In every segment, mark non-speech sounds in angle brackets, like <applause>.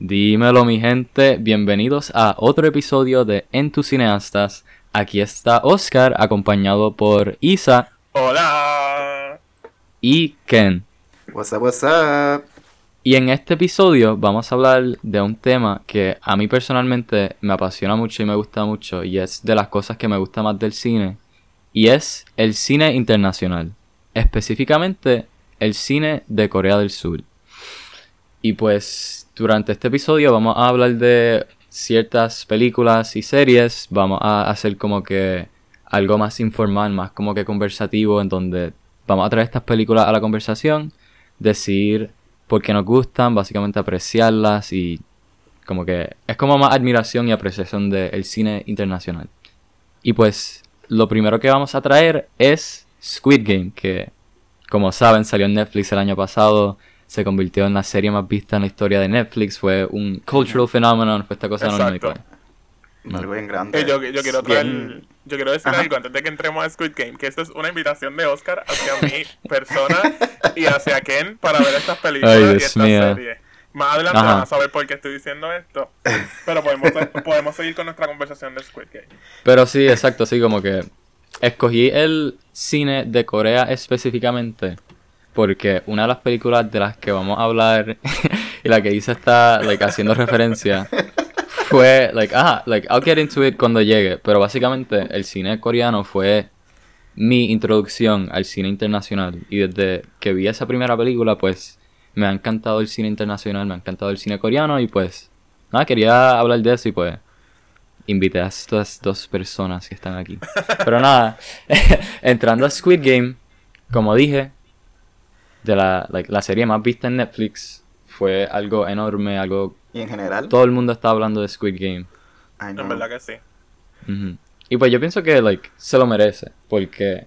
Dímelo mi gente, bienvenidos a otro episodio de En tus cineastas. Aquí está Oscar acompañado por Isa Hola. y Ken. What's up, what's up? Y en este episodio vamos a hablar de un tema que a mí personalmente me apasiona mucho y me gusta mucho y es de las cosas que me gusta más del cine y es el cine internacional, específicamente el cine de Corea del Sur. Y pues durante este episodio vamos a hablar de ciertas películas y series, vamos a hacer como que algo más informal, más como que conversativo, en donde vamos a traer estas películas a la conversación, decir por qué nos gustan, básicamente apreciarlas y como que es como más admiración y apreciación del cine internacional. Y pues lo primero que vamos a traer es Squid Game, que como saben salió en Netflix el año pasado, se convirtió en la serie más vista en la historia de Netflix, fue un cultural phenomenon, fue esta cosa Exacto. enorme. Algo bien grande. Eh, yo, yo quiero traer- Bien. yo quiero decir Ajá. algo antes de que entremos a Squid Game, que esto es una invitación de Oscar hacia mi <laughs> persona y hacia Ken para ver estas películas Ay, y estas mío. series. Más adelante Ajá. van a saber por qué estoy diciendo esto, pero podemos, podemos seguir con nuestra conversación de Squid Game. Pero sí, exacto, sí, como que escogí el cine de Corea específicamente porque una de las películas de las que vamos a hablar <laughs> y la que Isa está like, haciendo referencia fue, like, ah, like, I'll get into it cuando llegue, pero básicamente el cine coreano fue mi introducción al cine internacional y desde que vi esa primera película, pues me ha encantado el cine internacional, me ha encantado el cine coreano y pues nada, quería hablar de eso y pues invité a estas dos personas que están aquí. Pero nada, <laughs> entrando a Squid Game, como dije, de la, like, la serie más vista en Netflix, fue algo enorme, algo... Y en general, Todo el mundo está hablando de Squid Game. En verdad que sí. Y pues yo pienso que like se lo merece, porque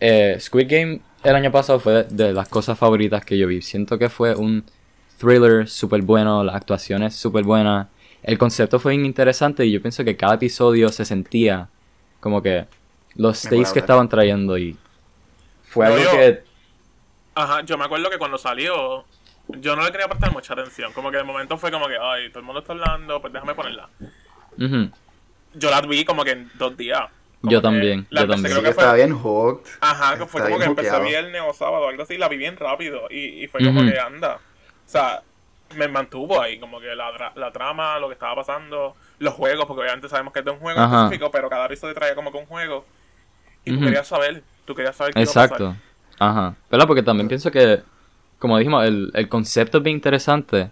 eh, Squid Game el año pasado fue de, de las cosas favoritas que yo vi. Siento que fue un thriller súper bueno, las actuaciones súper buenas, el concepto fue interesante y yo pienso que cada episodio se sentía como que los stakes que estaban trayendo y fue No, algo yo- que... Ajá, yo me acuerdo que cuando salió, yo no le quería prestar mucha atención. Como que de momento fue como que, ay, todo el mundo está hablando, pues déjame ponerla. Yo la vi como que en dos días. Como Yo también, la yo empecé, también. Creo que fue- estaba bien hooked. Ajá, que fue como que hookeado. viernes o sábado algo así, la vi bien rápido y, y fue como que anda. O sea, me mantuvo ahí, como que la, la trama, lo que estaba pasando, los juegos, porque obviamente sabemos que es de un juego Ajá. específico, pero cada episodio traía como que un juego. Y tú Ujú. querías saber, tú querías saber qué iba a pasar. Ajá. ¿Verdad? Porque también pienso que, como dijimos, el, el concepto es bien interesante.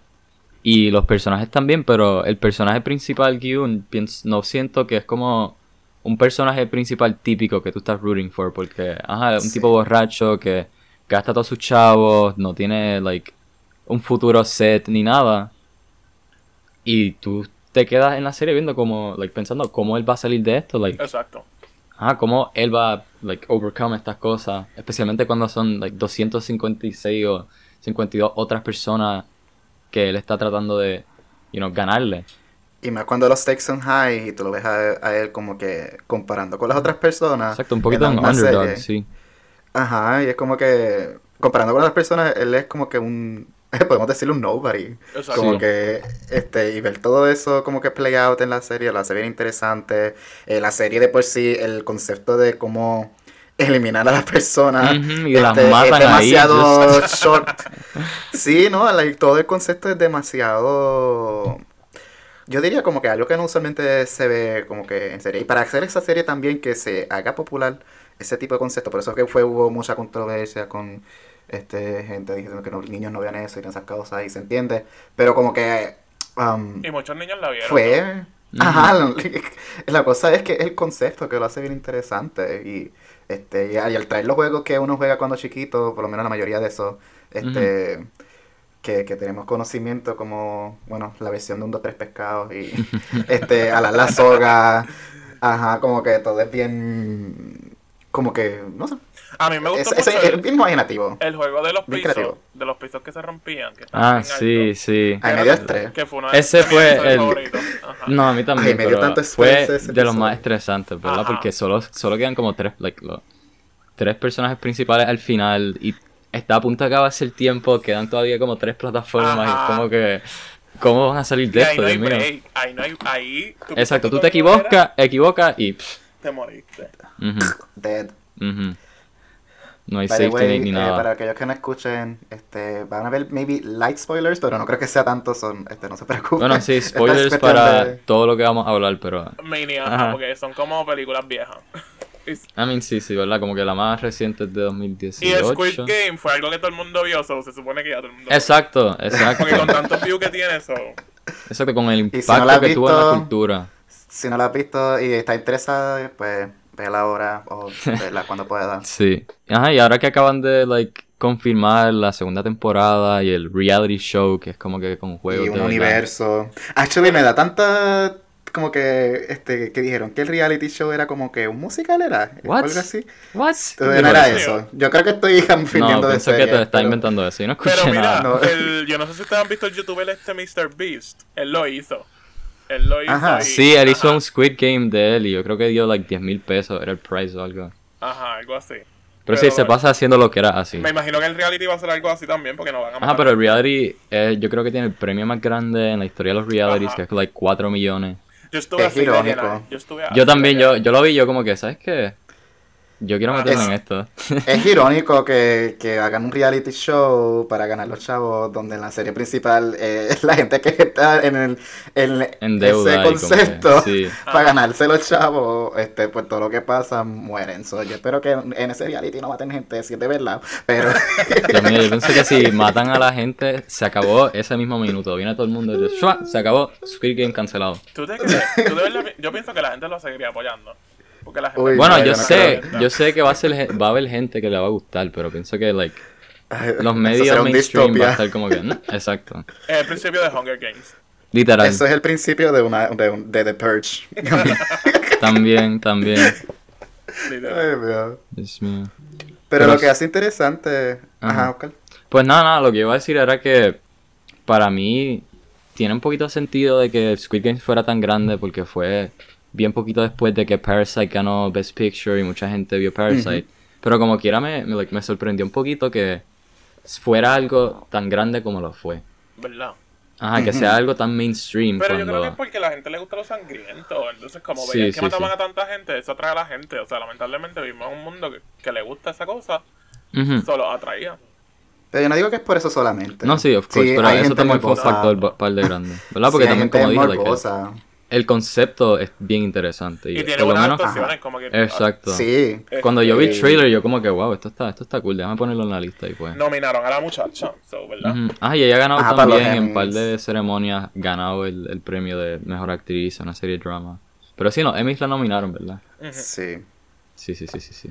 Y los personajes también, pero el personaje principal, Gyun, no siento que es como un personaje principal típico que tú estás rooting for. Porque, ajá, es un Sí. tipo borracho que gasta todos sus chavos, no tiene, like, un futuro set ni nada. Y tú te quedas en la serie viendo como, like, pensando cómo él va a salir de esto, like, Exacto. Ajá, cómo él va a like, overcome estas cosas, especialmente cuando son like, 256 o 52 otras personas que él está tratando de, you know, ganarle. Y más cuando los stakes son high y tú lo ves a, a él como que comparando con las otras personas. Exacto, un poquito en un underdog, serie. sí. Ajá, y es como que comparando con otras personas, él es como que un, <laughs> podemos decirle un nobody. Exacto. Como Sí. que, este, y ver todo eso como que play out en la serie, la serie era interesante. Eh, la serie de por sí, el concepto de cómo eliminar a las personas. Ujú, y las este, matan es ahí, demasiado <laughs> short. Sí, no, like, todo el concepto es demasiado. Yo diría como que algo que no usualmente se ve como que en serie. Y para hacer esa serie también que se haga popular ese tipo de concepto. Por eso que fue, hubo mucha controversia con este gente diciendo que los niños no vean eso y esas cosas y se entiende. Pero como que um, Y muchos niños la vieron. fue... Ajá, la, <laughs> la cosa es que es el concepto que lo hace bien interesante y este y, al- y al traer los juegos que uno juega cuando chiquito, por lo menos la mayoría de esos, este que, que tenemos conocimiento como, bueno, la versión de un 2 3 pescados y <laughs> este a la, la soga, ajá, como que todo es bien como que, no sé, A mí me gustó es- mucho es el, bien imaginativo. el juego de los bien pisos, creativo. de los pisos que se rompían. Que Ah, sí, altos. sí. Ay, me dio estrés. Que fue uno de Ese fue el-. Ajá. No, a mí también, Ay, me dio tanto fue estrés ese de los más estresantes, ¿verdad? Ajá. Porque solo, solo quedan como tres, like, los, tres personajes principales al final y está a punto de acabarse el tiempo, quedan todavía como tres plataformas y es Ajá. como que... ¿Cómo van a salir de Y ahí esto, no hay. Ahí no hay. Ahí. tú Exacto, tú que te equivocas, equivocas y... pff, Te moriste. ujú, Dead. ujú. No hay By safety way, ni eh, nada. para aquellos que no escuchen, este, van a ver maybe light spoilers, pero no creo que sea tanto, son, este, no se preocupen. Bueno, sí, <laughs> es spoilers para de- todo lo que vamos a hablar, pero... Mania, Ajá. porque son como películas viejas. I mean, sí, sí, ¿verdad? Como que la más reciente es de 2018. Y Squid Game fue algo que todo el mundo vio, so se supone que ya todo el mundo Exacto, exacto. Porque con tantos views que tiene eso. Exacto, con el si impacto no que tuvo en la cultura. Si no la has visto y está interesada, pues vela ahora o vela cuando pueda. <laughs> Sí. Ajá, y ahora que acaban de, like, confirmar la segunda temporada y el reality show, que es como que con juegos y de un verdad. universo. Actually, me da tanta. Como que, este, que dijeron que el reality show era como que un musical, ¿era? What? Algo así. What? No ¿Qué era eso. Yo creo que estoy <laughs> No, confundiendo de pienso que te está pero- inventando eso. Yo no escuché Pero mira, nada. No. el, yo no sé si ustedes han visto el youtuber este Mr. Beast. Él lo hizo. Él lo hizo. Ajá. y- Sí, él hizo ajá, un Squid Game de él y yo creo que dio like 10 mil pesos, era el price o algo. Ajá, algo así. Pero, sí, se pasa haciendo lo que era así. Me imagino que el reality va a ser algo así también, porque no van a Ajá, matar. pero el reality, eh, yo creo que tiene el premio más grande en la historia de los realities, Ajá. que es like 4 millones. Yo estuve Es así irónico. Yo estuve así Yo también, yo, yo lo vi, yo como que, ¿sabes qué? Yo quiero Ah, meterme es- en esto. <laughs> Es irónico <laughs> que, que hagan un reality show para ganar los chavos, donde en la serie principal eh, es <laughs> la gente que está en, el, en, En deuda ese que, concepto sí. para ganarse los chavos, este, pues todo lo que pasa mueren. So, yo espero que en, ese reality no maten gente, si es de verdad, pero Dios mío, yo pienso que si matan a la gente, se acabó ese mismo minuto. Viene todo el mundo y dice, "Shua", se acabó, Squid Game cancelado. ¿Tú te crees? ¿Tú de verdad pi- yo pienso que la gente lo seguiría apoyando. Porque la gente. Uy, Bueno, no, yo no sé, creo. yo sé que va a, ser, gen- va a haber gente que le va a gustar, pero pienso que, like, <laughs> los medios mainstream va a estar como que, "Mm", exacto. Es el principio de Hunger Games. Literal. Eso es el principio de una de, un- de The Purge. <laughs> También, también. Literal. Ay, Dios. Mío. Pero, Pero lo que hace interesante. Ajá, Ajá. Oscar. Pues nada, nada, lo que iba a decir era que para mí tiene un poquito de sentido de que Squid Game fuera tan grande porque fue bien poquito después de que Parasite ganó Best Picture y mucha gente vio Parasite. Pero como quiera me, me, like, me sorprendió un poquito que fuera algo tan grande como lo fue. ¿Verdad? Ajá, que sea algo tan mainstream Pero yo creo que es cuando... porque a la gente le gusta lo sangriento. Entonces, como Sí, veían sí, que mataban sí. a tanta gente, eso atrae a la gente. O sea, lamentablemente vivimos en un mundo que, que le gusta esa cosa, Ujú. solo atraía. Pero yo no digo que es por eso solamente. No, sí, of course, pero hay eso también fue un factor par de grande. ¿Verdad? Porque Sí, también, como dije, like, el, concepto es bien interesante. Y, Y tiene buenas menos... actuaciones, como que. Exacto. Sí. eh, Cuando yo vi el Eh, trailer, yo como que, wow, esto está, esto está cool, déjame ponerlo en la lista y pues. Nominaron a la muchacha, so, ¿verdad? Ah, y ella ha ganado Ajá, también en un par de ceremonias, ganado el, el premio de mejor actriz en una serie de drama. Pero sí, no, Emmys la nominaron, ¿verdad? Sí. Sí, sí, sí, sí, sí.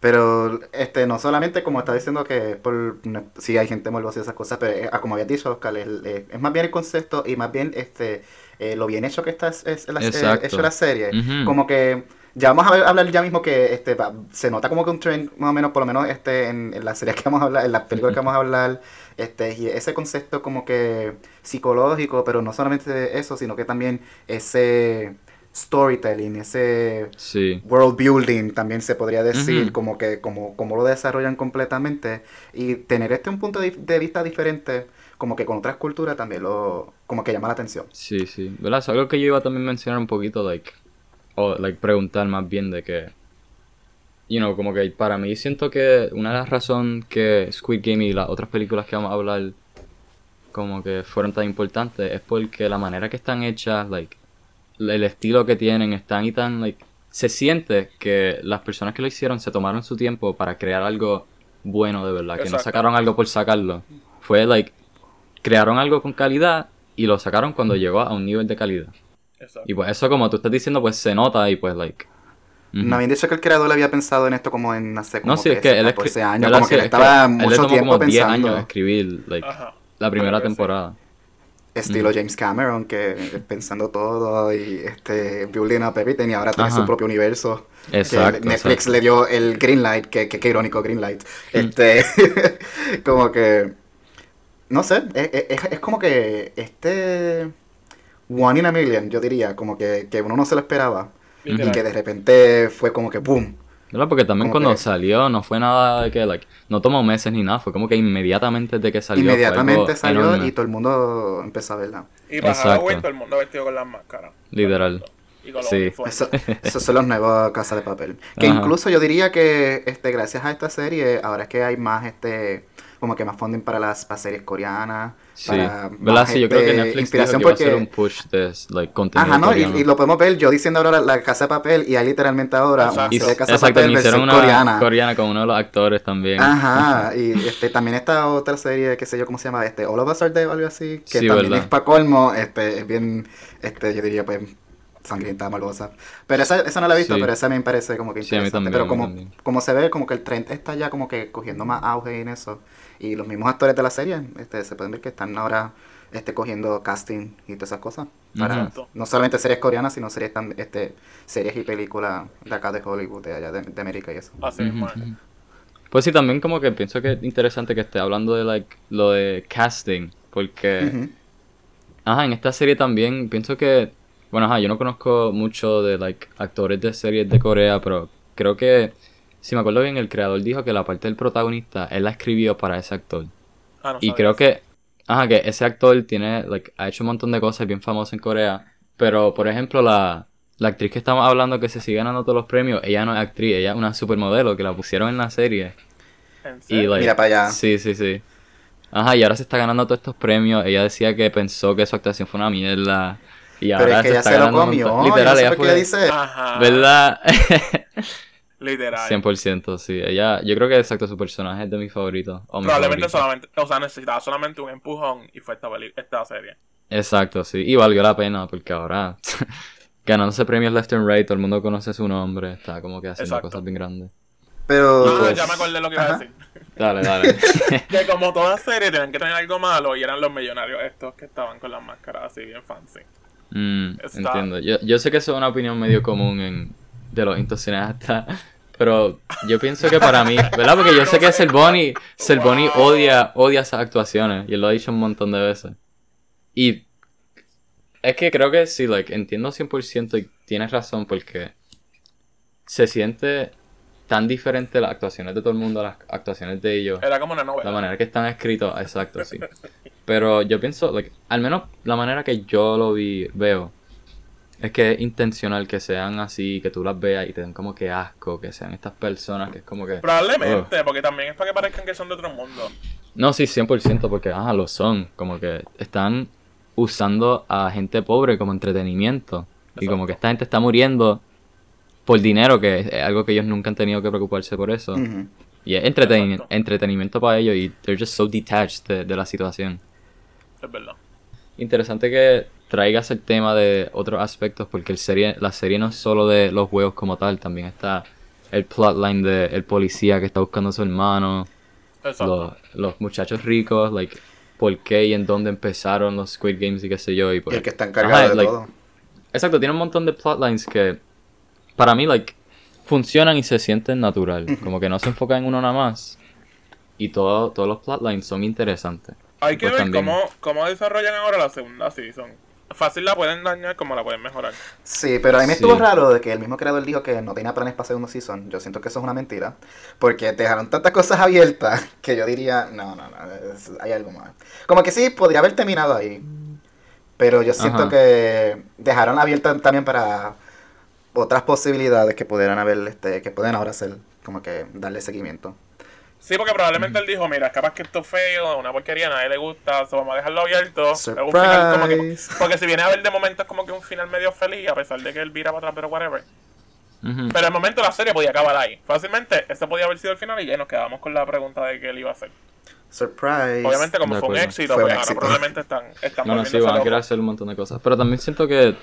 Pero este no solamente como está diciendo que por sí hay gente morbosa y esas cosas, pero eh, como habías dicho, Oscar, es, es- es más bien el concepto y más bien este eh, lo bien hecho que está es, es la, eh, hecho la serie. Como que ya vamos a hablar ya mismo que este se nota como que un trend más o menos, por lo menos este en, en las series <laughs> que vamos a hablar, en las películas que vamos a hablar, este y ese concepto como que psicológico, pero no solamente eso, sino que también ese storytelling, ese Sí. world building también se podría decir, como que como, como lo desarrollan completamente y tener este un punto de, de vista diferente, como que con otras culturas también lo como que llama la atención. Sí, sí. ¿Verdad? Es algo que yo iba a también mencionar un poquito, like, o like preguntar más bien de que, you know, como que para mí siento que una de las razones que Squid Game y las otras películas que vamos a hablar como que fueron tan importantes es porque la manera que están hechas, like, el estilo que tienen, están y tan, like, se siente que las personas que lo hicieron se tomaron su tiempo para crear algo bueno de verdad, que no sacaron algo por sacarlo. Fue, like, crearon algo con calidad y lo sacaron cuando llegó a un nivel de calidad. Exacto. Y pues eso como tú estás diciendo, pues se nota y pues, like... ujú. No habían dicho que el creador había pensado en esto como en hace como No, sí, es 13, que él 14 escri- años, ¿verdad? como Sí, que él es que estaba él le mucho tomó tiempo como 10 pensando. años escribir, like, Ajá. la primera sí. temporada. Estilo James Cameron, que pensando todo y este building up everything y ahora tiene Ajá. su propio universo. Que Exacto, Netflix exacto. le dio el green light, que, que, que irónico green light. Este, <laughs> como que, no sé, es, es- es como que este one in a million, yo diría, como que, que uno no se lo esperaba. Literal. Y que de repente fue como que boom. ¿Verdad? Porque también Como cuando que- salió no fue nada de que, like, no tomó meses ni nada, fue como que inmediatamente desde que salió. Inmediatamente salió enorme. y todo el mundo empezó a verla. Y. Halloween todo el mundo vestido con las máscaras. Literal. Y con los Sí. uniformes. Eso- esos son los nuevos Casa de Papel. Que Ajá. incluso yo diría que este gracias a esta serie, ahora es que hay más este como que más funding para las para series coreanas, Sí, para Sí, yo creo que este, Netflix inspiración dijo que iba a hacer porque un push de like, contenido Ajá, no, y, coreano. y lo podemos ver, yo diciendo ahora la, la Casa de Papel y hay literalmente ahora una Exacto. Serie de Casa de Papel versión una coreana. con uno de los actores también. Ajá, y este también esta otra serie, qué sé yo cómo se llama, este All of Us Are Dead o algo así, que Sí, también verdad. es para colmo, este es bien este yo diría pues sangrienta, morbosa. Pero esa, esa no la he visto, Sí. pero esa me parece como que Sí, a mí interesante. también, pero a mí como, también. como se ve, como que el trend está ya como que cogiendo más auge en eso. Y los mismos actores de la serie, este, se pueden ver que están ahora este, cogiendo casting y todas esas cosas. Para no solamente series coreanas, sino series tam- este, series y películas de acá de Hollywood, de allá de, de América y eso. Así. Pues sí, también como que pienso que es interesante que esté hablando de like lo de casting, porque Ujú. ajá, en esta serie también pienso que bueno, ajá, yo no conozco mucho de like actores de series de Corea, pero creo que si me acuerdo bien el creador dijo que la parte del protagonista él la escribió para ese actor. Ah, no Y creo eso. que, ajá, que ese actor tiene, like, ha hecho un montón de cosas bien famosas en Corea. Pero, por ejemplo, la, la actriz que estamos hablando que se sigue ganando todos los premios, ella no es actriz, ella es una supermodelo que la pusieron en la serie. ¿En Y, like, Mira para allá. Sí, sí, sí. Ajá, y ahora se está ganando todos estos premios. Ella decía que pensó que su actuación fue una mierda. Y Pero es que ella está se lo comió. no Literal, ella fue. dice. Ajá. ¿Verdad? <laughs> Literal. 100%, sí. Ella, yo creo que exacto, su personaje es de mis favoritos. mi Probablemente favorito. solamente, o sea, necesitaba solamente un empujón y fue esta, esta serie. Exacto, sí. Y valió la pena porque ahora <laughs> ganándose premios left and right, todo el mundo conoce su nombre, está como que haciendo Exacto. cosas bien grandes. Pero. Ah, pues- ya me acordé lo que iba a decir. <laughs> Dale, dale. Que como toda serie tenían que tener algo malo y eran los millonarios estos que estaban con las máscaras así bien fancy. Mm, entiendo. Yo, yo sé que eso es una opinión medio común en, de los cineastas, <laughs> pero yo pienso que para mí, ¿verdad? Porque yo sé que Selboni, Selboni Wow. odia, odia esas actuaciones y él lo ha dicho un montón de veces. Y es que creo que sí, like, entiendo 100% y tienes razón porque se siente tan diferente las actuaciones de todo el mundo a las actuaciones de ellos. Era como una La novela. manera que están escritos, exacto, sí. <laughs> Pero yo pienso, like, al menos la manera que yo lo vi, veo, es que es intencional que sean así, que tú las veas y te den como que asco, que sean estas personas que es como que... Probablemente, porque también es para que parezcan que son de otro mundo. No, sí, 100%, porque, ajá, lo son. Como que están usando a gente pobre como entretenimiento. Y como que esta gente está muriendo por dinero, que es algo que ellos nunca han tenido que preocuparse por eso. Y es entreteni- Exacto. entretenimiento para ellos y they're just so detached de, de la situación. Es verdad. Interesante que traigas el tema de otros aspectos porque el serie, la serie no es solo de los juegos como tal, también está el plotline de el policía que está buscando a su hermano, Exacto. los, los muchachos ricos, like por qué y en dónde empezaron los Squid Games y qué sé yo. Y, Y el que está encargado Ajá, de like, todo. Exacto, tiene un montón de plotlines que para mí like funcionan y se sienten natural, como que no se enfocan en uno nada más. Y todo, todos los plotlines son interesantes. Hay que pues ver también. cómo, cómo desarrollan ahora la segunda season. Fácil la pueden dañar como la pueden mejorar. Sí, pero a mí me Sí. estuvo raro de que el mismo creador dijo que no tenía planes para segundo season. Yo siento que eso es una mentira. Porque dejaron tantas cosas abiertas <laughs> que yo diría, no, no, no, es- hay algo más. Como que sí, podría haber terminado ahí. Pero yo siento Ajá. que dejaron abierta también para otras posibilidades que pudieran haber, este, que pueden ahora hacer, como que darle seguimiento. Sí, porque probablemente él dijo, mira, capaz que esto es feo, una porquería, a nadie le gusta, so vamos a dejarlo abierto. Un final como que- Surprise. porque si viene a ver de momento es como que un final medio feliz, a pesar de que él vira para atrás, pero whatever. Ujú. Pero el momento la serie podía acabar ahí. Fácilmente, ese podía haber sido el final y ya nos quedamos con la pregunta de qué él iba a hacer. Surprise. Obviamente, como fue un éxito, Fue un pues ahora éxito. probablemente están, están Bueno, sí, volviéndose van a querer hacer un montón de cosas. Pero también siento que.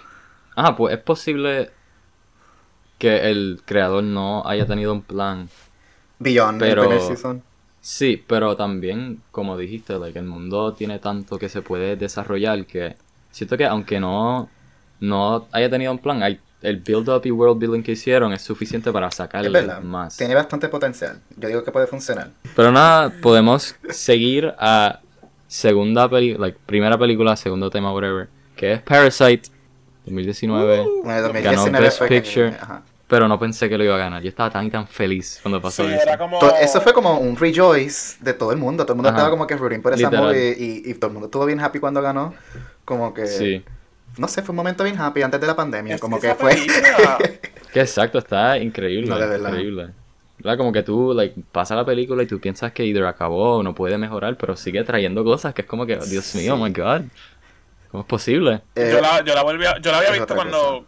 Ah, pues es posible que el creador no haya tenido un plan. Beyond Pero- el season. Sí, pero también, como dijiste, like, el mundo tiene tanto que se puede desarrollar que siento que aunque no, no haya tenido un plan, hay, el build-up y world building que hicieron es suficiente para sacarle más. Tiene bastante potencial. Yo digo que puede funcionar. Pero nada, podemos seguir a segunda peli like, primera película, segundo tema, whatever, que es Parasite, 2019. Bueno, Ganó 2019 Best fue que- Picture. ajá. Pero no pensé que lo iba a ganar. Yo estaba tan y tan feliz cuando pasó Sí, eso. era como. To- Eso fue como un rejoice de todo el mundo. Todo el mundo Ajá. estaba como que rooting por esa Literal. movie y, y todo el mundo estuvo bien happy cuando ganó. Como que, Sí. no sé, fue un momento bien happy antes de la pandemia. Es como que fue. <laughs> Que exacto, está increíble. No, de verdad. Increíble. ¿Verdad? Como que tú, like, pasa la película y tú piensas que either acabó o no puede mejorar, pero sigue trayendo cosas que es como que, Dios mío, oh my god. ¿Cómo es posible? Eh, yo, la, yo la volví a- yo la había visto cuando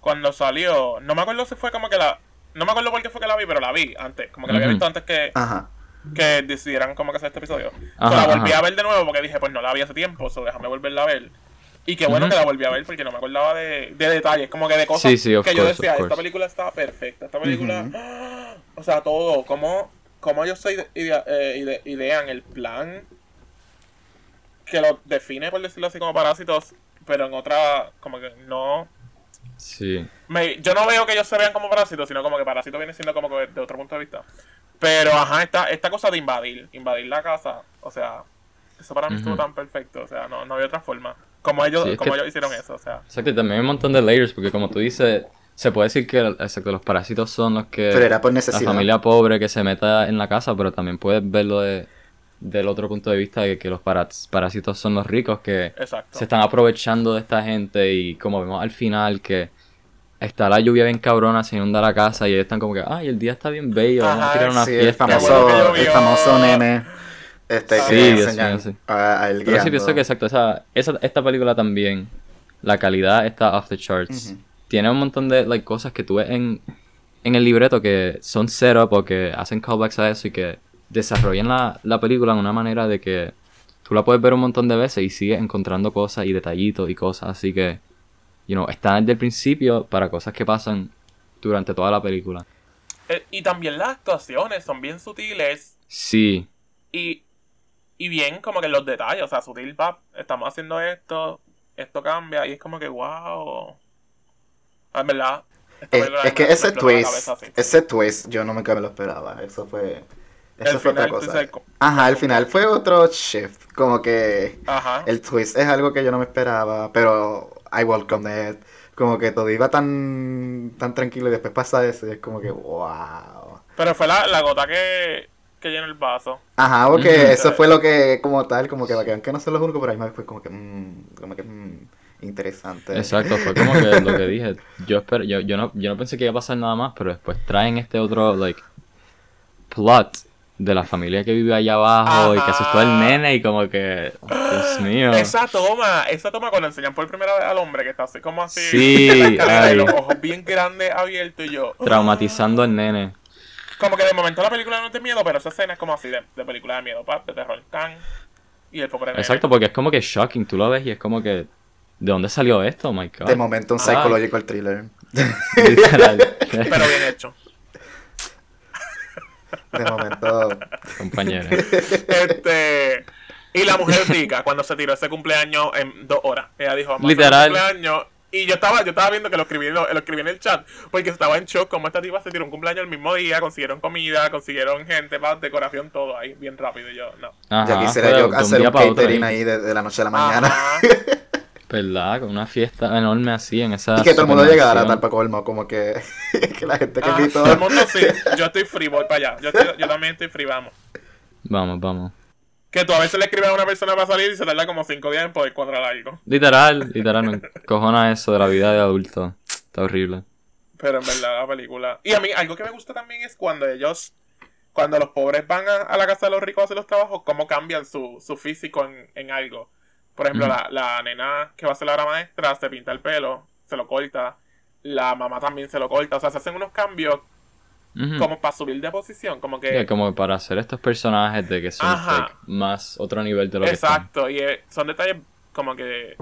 cuando salió no me acuerdo si fue como que la no me acuerdo por qué fue que la vi pero la vi antes como que la había visto antes que, Ajá. que decidieran como que hacer este episodio Ajá, So, la volví ajá. a ver de nuevo porque dije pues no la vi hace tiempo so déjame volverla a ver y qué bueno que la volví a ver porque no me acordaba de, de detalles como que de cosas Sí, sí, que yo decía esta película estaba perfecta esta película. ¡ah! <gasps> o sea todo como como ellos se ide- idea- eh, ide- idean el plan que lo define por decirlo así como parásitos pero en otra como que no Sí. me- yo no veo que ellos se vean como parásitos, sino como que parásito viene siendo como que de otro punto de vista. Pero, ajá, esta, esta cosa de invadir, invadir la casa, o sea, eso para mí estuvo Ujú. tan perfecto, o sea, no, no había otra forma. Como ellos, Sí, como que- ellos hicieron eso, o sea. Exacto, y también hay un montón de layers, porque como tú dices, se puede decir que exacto, los parásitos son los que... Pero era por la necesidad. familia pobre que se meta en la casa, pero también puedes verlo de, del otro punto de vista de que los parásitos son los ricos que Exacto. se están aprovechando de esta gente y como vemos al final que está la lluvia bien cabrona, se inunda la casa y ellos están como que, ay, el día está bien bello, vamos a tirar una Sí, el fiesta. Bueno famoso, el famoso nene. Este, Sí, que Dios enseñan mío, sí. a, a él Pero sí pienso que exacto, esa, esa, esta película también, la calidad está off the charts. Tiene un montón de like, cosas que tú ves en, en el libreto que son cero porque hacen callbacks a eso y que desarrollan la, la película de una manera de que tú la puedes ver un montón de veces y sigues encontrando cosas y detallitos y cosas así que, you know, está desde el principio para cosas que pasan durante toda la película. Eh, y también las actuaciones son bien sutiles Sí, y, y bien como que los detalles, o sea, sutil, pap, estamos haciendo esto, esto cambia, y es como que, wow. Ah, En verdad. esta Es, película es que ese twist, cabeza ese twist, yo no me me lo esperaba. Eso fue. Eso El fue otra final, cosa. Ajá, al final fue otro shift. Como que Ajá. el twist es algo que yo no me esperaba, pero I welcome it. Como que todo iba tan tan tranquilo y después pasa eso y es como que wow. Pero fue la, la gota que, que llenó el vaso. Ajá, porque eso fue lo que como tal, como que que no son los únicos, pero ahí me fue como que mm, como que mm, interesante. exacto, fue como que lo que dije. Yo, espero, yo, yo, no, yo no pensé que iba a pasar nada más, pero después traen este otro, like, plot de la familia que vive allá abajo y que asustó al nene y como que, Dios mío. Esa toma, esa toma cuando enseñan por primera vez al hombre que está así como así. Sí, <laughs> ay. los ojos bien grandes abiertos y yo. <laughs> Traumatizando al nene. Como que de momento la película no es de miedo, pero esa escena es como así de, de película de miedo, pap, de terror, can. Y el pobre nene. Exacto, porque es como que shocking, tú lo ves y es como que, ¿de dónde salió esto? Oh my god. De momento un Ay. psychological thriller. <laughs> Literal. Pero bien hecho. De momento Compañero. Este. Y la mujer rica, cuando se tiró ese cumpleaños en dos horas. Ella dijo, vamos Literal. cumpleaños. Y yo estaba, yo estaba viendo que lo escribí, en lo, lo escribí en el chat, porque estaba en shock como esta tipa se tiró un cumpleaños el mismo día, consiguieron comida, consiguieron gente, más decoración, todo ahí, bien rápido. Y yo, no. Ajá, ya quisiera yo hacer un para catering ahí. ahí de, de la noche a la mañana. ¿Verdad? Con una fiesta enorme así en esa. Y que todo el mundo llegara tal para colmo, como que, <laughs> que la gente que Ah, todo el mundo sí. Yo estoy free, voy para allá. Yo, estoy- yo también estoy free, vamos. Vamos, vamos. Que tú a veces le escribes a una persona para salir y se tarda como cinco días en poder cuadrar algo. Literal, literal, me cojona eso de la vida de adulto. Está horrible. Pero en verdad la película. Y a mí, algo que me gusta también es cuando ellos. Cuando los pobres van a, a la casa de los ricos a hacer los trabajos, cómo cambian su, su físico en, en algo. Por ejemplo, la, la nena que va a ser la hora maestra se pinta el pelo, se lo corta. La mamá también se lo corta. O sea, se hacen unos cambios como para subir de posición. Como que. Sí, como para hacer estos personajes de que son like, más otro nivel de lo que están. Exacto. Y eh, son detalles como que.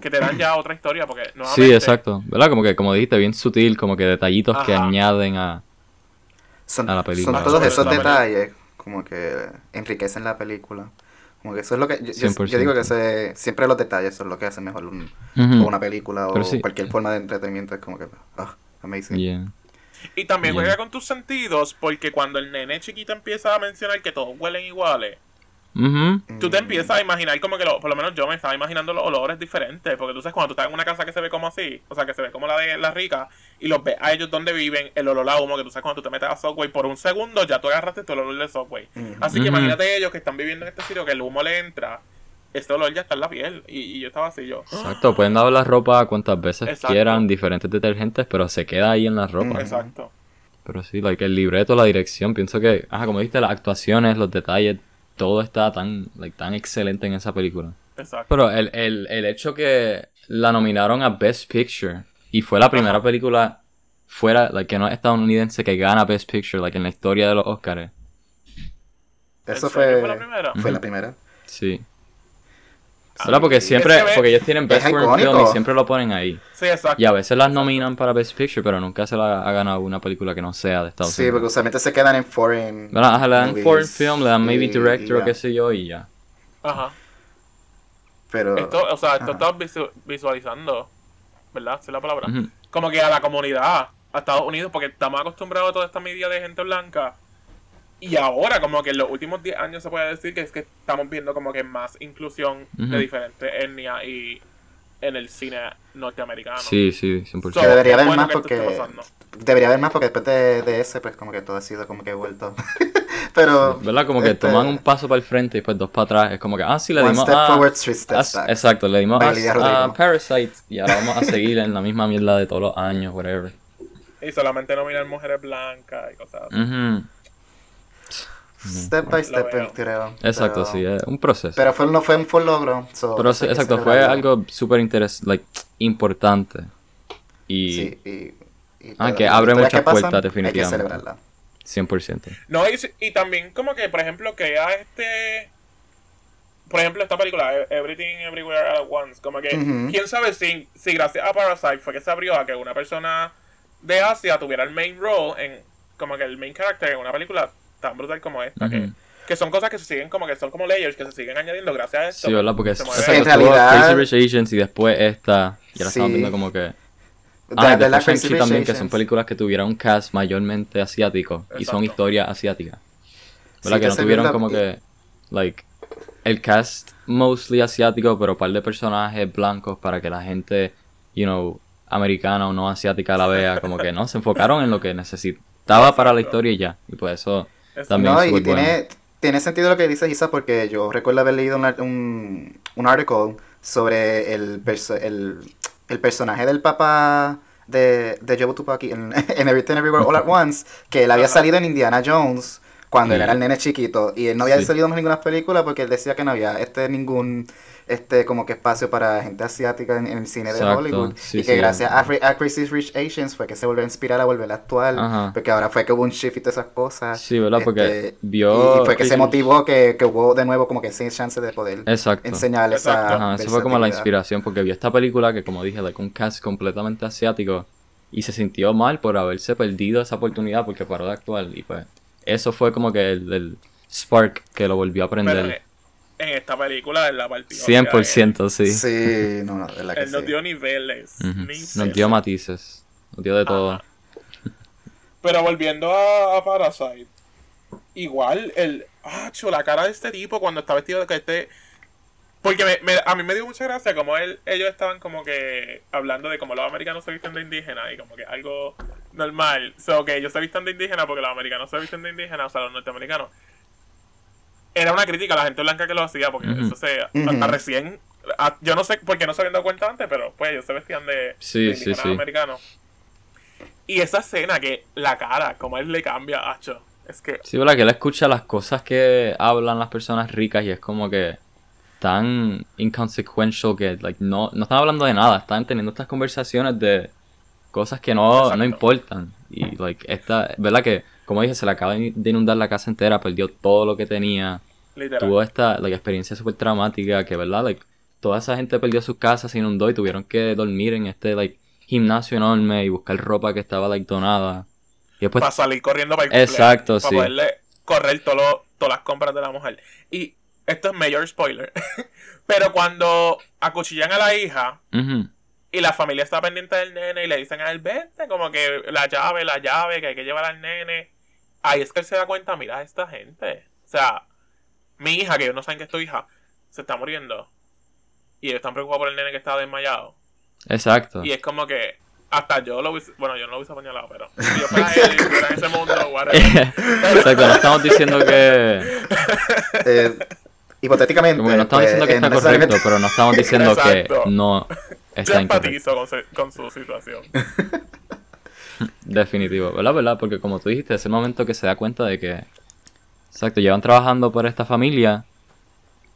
Que te dan ya otra historia. Porque Sí, nuevamente. exacto. ¿Verdad? Como que, como dijiste, bien sutil, como que detallitos que añaden a... Son, a la película. son todos esos detalles como que enriquecen la película. Como que eso es lo que. Yo, yo- 100%. yo digo que ese- siempre los detalles son lo que hacen mejor un- una película o sí. cualquier forma de entretenimiento. Es como que. Ah, amazing. Yeah. Y también Bien. juega con tus sentidos, porque cuando el nene chiquito empieza a mencionar que todos huelen iguales, Ujú. Tú te empiezas a imaginar como que, lo- por lo menos yo me estaba imaginando los olores diferentes. Porque tú sabes, cuando tú estás en una casa que se ve como así, o sea, que se ve como la de la rica, y los ves a ellos donde viven, el olor a humo, que tú sabes, cuando tú te metes a Subway, por un segundo ya tú agarraste tu olor de Subway. Así que imagínate ellos que están viviendo en este sitio, que el humo le entra, este olor ya está en la piel. Y, y yo estaba así, yo. Exacto, pueden lavar la ropa cuantas veces Exacto. quieran, diferentes detergentes, pero se queda ahí en la ropa. Exacto. Pero sí, like, el libreto, la dirección, pienso que, ajá, como dijiste, las actuaciones, los detalles, todo está tan, like, tan excelente en esa película. Exacto. Pero el, el, el hecho que la nominaron a Best Picture y fue la primera Ajá. película fuera, like, que no es estadounidense que gana Best Picture, like, en la historia de los Oscars. Eso ¿En serio fue, fue la primera? fue la primera. Sí. ¿Verdad? Porque siempre, Es que ve- porque ellos tienen Best es Foreign Film y siempre lo ponen ahí. Sí, exacto. Y a veces las nominan para Best Picture, pero nunca se la ha ganado una película que no sea de Estados Sí, porque Unidos. usualmente se quedan en foreign. ¿Verdad? Ajá, le dan movies Foreign Film, le dan Maybe y- Director y o qué sé yo y ya. Ajá. Pero. Esto, o sea, esto Ajá. estás visu- visualizando, ¿verdad? Esa es la palabra. Como que a la comunidad, a Estados Unidos, porque estamos acostumbrados a toda esta media de gente blanca. Y ahora, como que en los últimos 10 años se puede decir que es que estamos viendo como que más inclusión Ujú. de diferentes etnias y en el cine norteamericano. Sí, sí, 100%. So, Que debería haber bueno más que porque-. Debería haber más porque después de, de ese, pues como que todo ha sido como que vuelto. <laughs> Pero. ¿Verdad? Como que este, toman un paso para el frente y después dos para atrás. Es como que, ah, sí, le One dimos step a... forward, three a- steps back. exacto, le dimos a, a Parasite y ahora vamos a seguir en la misma mierda de todos los años, whatever. Y solamente nominar mujeres blancas y cosas así. Ujú. Step by step, creo. Exacto, Pero- sí, es un proceso. Pero fue, no fue, un logro. so, Pero sí, que exacto, fue algo súper interes like, importante. Y Sí, y, y Ah, que abre muchas que pasan, puertas, definitivamente. Hay que celebrarla. 100%. No, y, y también como que, por ejemplo, crea este... Por ejemplo, esta película, E- Everything Everywhere All at Once, como que, quién sabe si, si gracias a Parasite fue que se abrió a que una persona de Asia tuviera el main role en, como que el main character en una película tan brutal como esta, que, son cosas que se siguen como que son como layers que se siguen añadiendo gracias a esto. Sí, ¿verdad? Porque se mueve. En realidad- Crazy Rich Asians y después esta. Y ahora Sí. estamos viendo como que. De- Ah, de la después Crazy también, que son películas que tuvieron un cast mayormente asiático y son historias asiáticas. Sí, ¿Verdad? que no se tuvieron la- como que. Like. El cast mostly asiático, pero un par de personajes blancos para que la gente, you know, americana o no asiática la vea. Como que no, se enfocaron en lo que necesitaba para la historia y ya. Y por eso Exacto. También No, y bueno. tiene, tiene sentido lo que dice Isa porque yo recuerdo haber leído un, ar- un, un article sobre el, perso- el, el personaje del papá de, de Joe Tupac en, <laughs> en Everything Everywhere All at <laughs> Once, que él había salido en Indiana Jones cuando él era el nene chiquito y él no había Sí. salido en ninguna película porque él decía que no había este ningún este como que espacio para gente asiática en, en el cine Exacto, de Hollywood sí, y que sí. gracias a, Fre- a Crazy Rich Asians fue que se volvió a inspirar a volver a actuar Ajá. porque ahora fue que hubo un shift y todas esas cosas Sí, ¿verdad? Porque este, vio. y fue que se motivó que, que hubo de nuevo como que ese chance de poder Exacto. enseñar esa. Ajá, eso fue como la inspiración, porque vio esta película que, como dije, like, un cast completamente asiático y se sintió mal por haberse perdido esa oportunidad porque paró de actuar. Y pues, eso fue como que el, el spark que lo volvió a Pero aprender. En, en esta película él la partió. o sea, 100%, sí. Sí, no, no, de que él nos sí. dio niveles. Niveles. Nos dio matices, nos dio de todo. Ajá. Pero volviendo a, a Parasite, igual el. Ah, la cara de este tipo cuando está vestido de que este. Porque me- me- a mí me dio mucha gracia como él, ellos estaban como que hablando de cómo los americanos se visten de indígena y como que algo normal. So que ellos se visten de indígena porque los americanos se visten de indígena, o sea, los norteamericanos. Era una crítica a la gente blanca que lo hacía porque eso se. Hasta recién. a- yo no sé por qué no se habían dado cuenta antes, pero pues ellos se vestían de, Sí, de sí, sí. americanos. Y esa escena que la cara, como él le cambia a Acho, es que Sí, ¿verdad? Que él escucha las cosas que hablan las personas ricas y es como que tan inconsequential que like, no, no están hablando de nada, están teniendo estas conversaciones de cosas que no, Exacto. no importan. Y like, esta, ¿verdad? Que, como dije, se le acaba de inundar la casa entera, perdió todo lo que tenía, literal. tuvo esta like, experiencia súper traumática que, ¿verdad? Like, toda esa gente perdió sus casas, se inundó y tuvieron que dormir en este like, gimnasio enorme y buscar ropa que estaba like, donada. Y después para salir corriendo para el Exacto, sí. Para poderle correr todo todas las compras de la mujer. Y esto es mayor spoiler. <laughs> Pero cuando acuchillan a la hija Ujú. Y la familia está pendiente del nene y le dicen a él, vete, como que la llave, la llave, que hay que llevar al nene. Ahí es que él se da cuenta, mira a esta gente. O sea, mi hija, que ellos no saben que es tu hija, se está muriendo. Y ellos están preocupados por el nene que está desmayado. Exacto. Y es como que hasta yo lo hubiese, bueno, yo no lo hubiese apuñalado, pero si yo fuera él y <laughs> estuviera en ese mundo, whatever. <laughs> Exacto, no estamos diciendo que. Eh, hipotéticamente. Como que no estamos pues, diciendo que está correcto, pero no estamos <laughs> diciendo que no Yo está incorrecto. empatizo con, su- con su situación. <laughs> Definitivo, ¿verdad? ¿verdad? Porque como tú dijiste, es el momento que se da cuenta de que. Exacto, llevan trabajando por esta familia,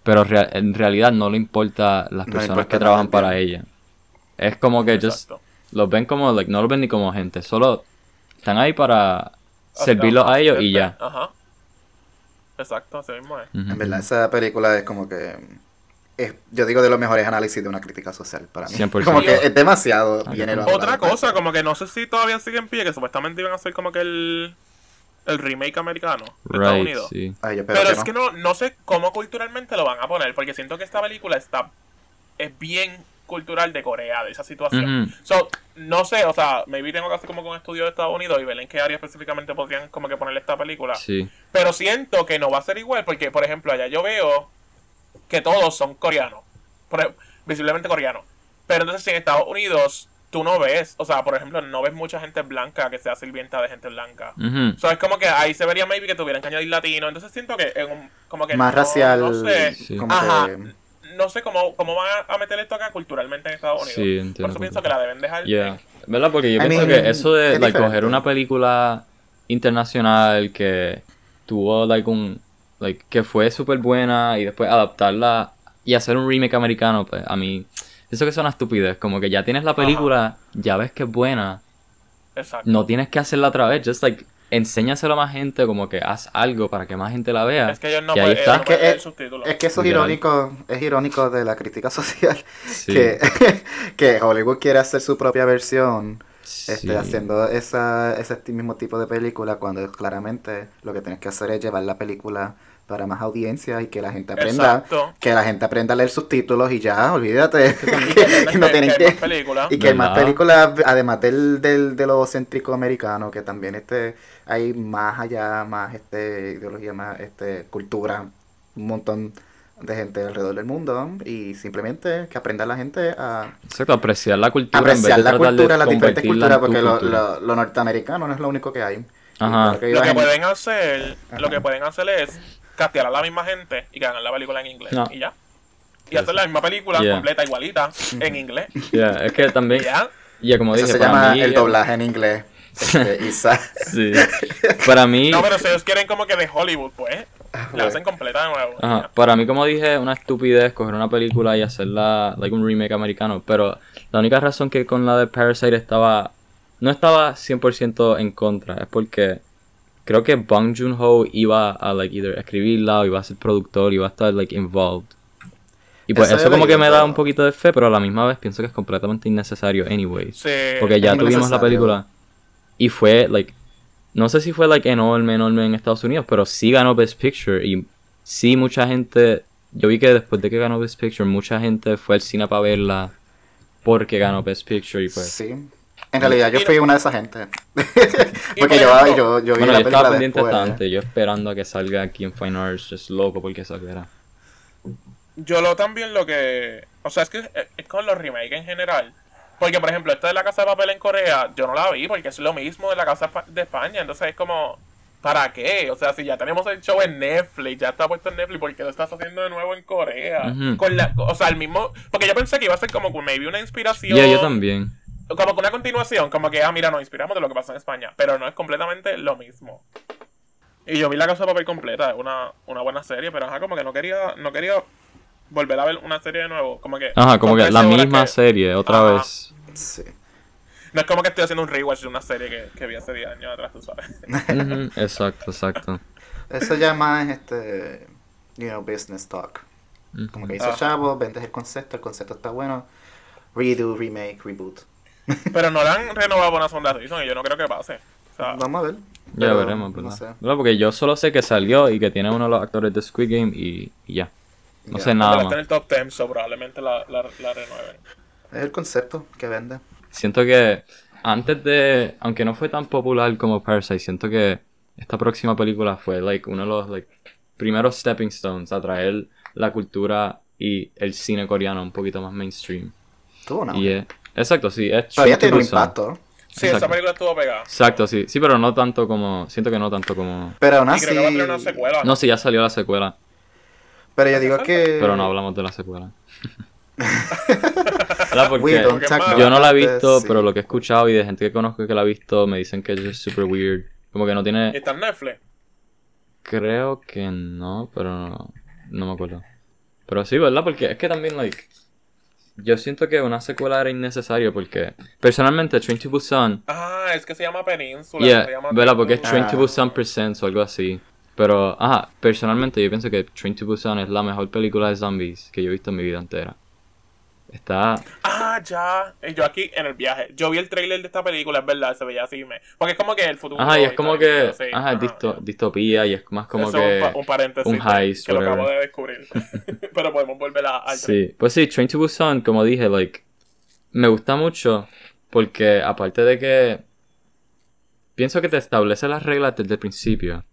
pero rea- en realidad no le importa las No personas importa que trabajan para ella. Es como que ellos los ven como, like, no los ven ni como gente, solo están ahí para servirlos a ellos y ya. Ajá. Exacto, así mismo es. En verdad, esa película es como que. Es, yo digo de los mejores análisis de una crítica social para mí. 100%. <laughs> Como que es demasiado bien elaborado. Otra cosa, como que no sé si todavía sigue en pie, que supuestamente iban a hacer como que el, el remake americano de Estados Unidos. sí. Ay, Pero que es que no, no sé cómo culturalmente lo van a poner, porque siento que esta película está es bien cultural de Corea, de esa situación. So, no sé, o sea, maybe tengo que hacer como que un estudio de Estados Unidos y ver en qué área específicamente podrían como que ponerle esta película. Sí. Pero siento que no va a ser igual, porque, por ejemplo, allá yo veo que todos son coreanos. Por visiblemente coreanos. Pero entonces si en Estados Unidos tú no ves, o sea, por ejemplo, no ves mucha gente blanca que sea sirvienta de gente blanca. Ujú. So, es como que ahí se vería maybe que tuvieran que añadir latino. Entonces siento que en un- como que más no- racial. No sé, Sí. Como Ajá. que. No sé cómo, cómo van a meter esto acá culturalmente en Estados Unidos. Sí, entiendo Por eso pienso que la deben dejar. Yeah. ¿Verdad? Porque yo I pienso mean, que eso de like, coger una película internacional que tuvo like un like que fue súper buena y después adaptarla y hacer un remake americano, pues a mí eso que es una estupidez, como que ya tienes la película, ya ves que es buena, Exacto. no tienes que hacerla otra vez, just like enséñaselo a más gente, como que haz algo para que más gente la vea. Es que ellos no Y ahí pueden, está. ellos no pueden Es que es-. Es eso es irónico, es irónico de la crítica <laughs> social, Sí, que, <laughs> que Hollywood quiere hacer su propia versión, este, sí. haciendo esa, ese mismo tipo de película, cuando claramente lo que tienes que hacer es llevar la película para más audiencia y que la gente aprenda, Exacto. que la gente aprenda a leer subtítulos y ya, olvídate, <laughs> Y que entiendan no tienen que. Y que hay más películas, además del, del, de lo céntrico americano, que también este hay más allá, más este ideología, más este cultura, un montón de gente alrededor del mundo y simplemente que aprenda la gente a Exacto, apreciar la cultura apreciar en vez de la cultura, las diferentes culturas, porque lo, cultura. lo, lo norteamericano no es lo único que hay. Ajá. que Lo que en- pueden hacer, lo que pueden hacer es castear a la misma gente y que hagan la película en inglés. No. Y ya. Y hacer la misma película Yeah. completa, igualita, en inglés. Yeah, es que también, ya. ya como Eso dije, se para llama mí, el doblaje en inglés. Este, <laughs> Isa. Sí. Para mí, No, pero si ellos quieren como que de Hollywood, pues, la bueno. hacen completa de nuevo. ajá, para mí como dije, una estupidez coger una película y hacerla like un remake americano, pero la única razón que con la de Parasite estaba no estaba 100% en contra es porque creo que Bong Joon-ho iba a like either escribirla o iba a ser productor, iba a estar like involved. Y pues Eso como que me da un poquito de fe, pero a la misma vez pienso que es completamente innecesario anyways. Sí. Porque ya tuvimos la película y fue, like, no sé si fue, like, enorme, enorme en Estados Unidos, pero sí ganó Best Picture y sí mucha gente, yo vi que después de que ganó Best Picture, mucha gente fue al cine para verla porque ganó Best Picture y pues... Sí. En realidad yo fui una de esa gente. <laughs> Porque por yo, yo, yo vi Bueno, la yo estaba película pendiente después. bastante, yo esperando a que salga aquí en Fine Arts, just loco porque saliera. Yo lo también lo que. O sea, es que es, es con los remakes en general. Porque, por ejemplo, esta de la Casa de Papel en Corea, yo no la vi porque es lo mismo de la Casa de España. Entonces es como. ¿Para qué? O sea, si ya tenemos el show en Netflix, ya está puesto en Netflix, ¿por qué lo estás haciendo de nuevo en Corea? Con la, o sea, el mismo. Porque yo pensé que iba a ser como maybe una inspiración. Yeah, yo también. Como que una continuación, como que, ah, mira, nos inspiramos de lo que pasó en España. Pero no es completamente lo mismo. Y yo vi la Casa de Papel completa, es una, una buena serie, pero ajá, como que no quería, no quería volver a ver una serie de nuevo. Como que. Ajá, como que 13 la misma que- serie, otra Ajá. vez. Sí. No es como que estoy haciendo un rewatch de una serie que, que vi hace 10 años atrás, tú sabes. Exacto, exacto. Eso ya más este, you know, business talk. Como que hizo Ajá. chavo, vendes el concepto, el concepto está bueno. Redo, remake, reboot. Pero no la han renovado por una segunda season y yo no creo que pase. O sea, Vamos a ver. Ya Pero, veremos, no ¿verdad? sé. ¿Verdad? Porque yo solo sé que salió y que tiene uno de los actores de Squid Game y, y ya. No sé pero nada está más. en el top 10, so probablemente la, la, la renueven. Es el concepto que vende. Siento que antes de, aunque no fue tan popular como Parasite, siento que esta próxima película fue like uno de los like primeros stepping stones a traer la cultura y el cine coreano un poquito más mainstream. Tuvo una. Y es, exacto, sí, es Todavía tiene un impacto. Sí, Exacto. esa película estuvo pegada. Exacto, sí. Sí, pero no tanto como. Siento que no tanto como. Pero aún Y así. creo que va a tener una secuela. No, sí, ya salió la secuela. Pero yo digo que. Pero no hablamos de la secuela. <laughs> Porque yo no la he visto, sí. pero lo que he escuchado y de gente que conozco que la ha visto me dicen que es super weird. Como que no Y tiene. está en Netflix. Creo que no, pero no, no me acuerdo. Pero sí, ¿verdad? Porque es que también, like. Yo siento que una secuela era innecesario porque. Personalmente, Train to Busan. Ah, es que se llama Península. Yeah, se llama ¿verdad? Porque es. Train to Ah. Busan Presents o algo así. Pero, ajá, personalmente yo pienso que Train to Busan es la mejor película de zombies que yo he visto en mi vida entera. Está. Ah, ya. Yo aquí en el viaje. Yo vi el trailer de esta película, es verdad, se veía así. Me... Porque es como que el futuro. Ajá, y es como tal, que. Ajá, es disto- distopía y es más como Eso que. un, pa- un paréntesis. un heist, Que lo acabo de descubrir. <laughs> Pero podemos volver a, al Sí, pues sí, Train to Busan, como dije, like, me gusta mucho porque aparte de que pienso que te establece las reglas desde el principio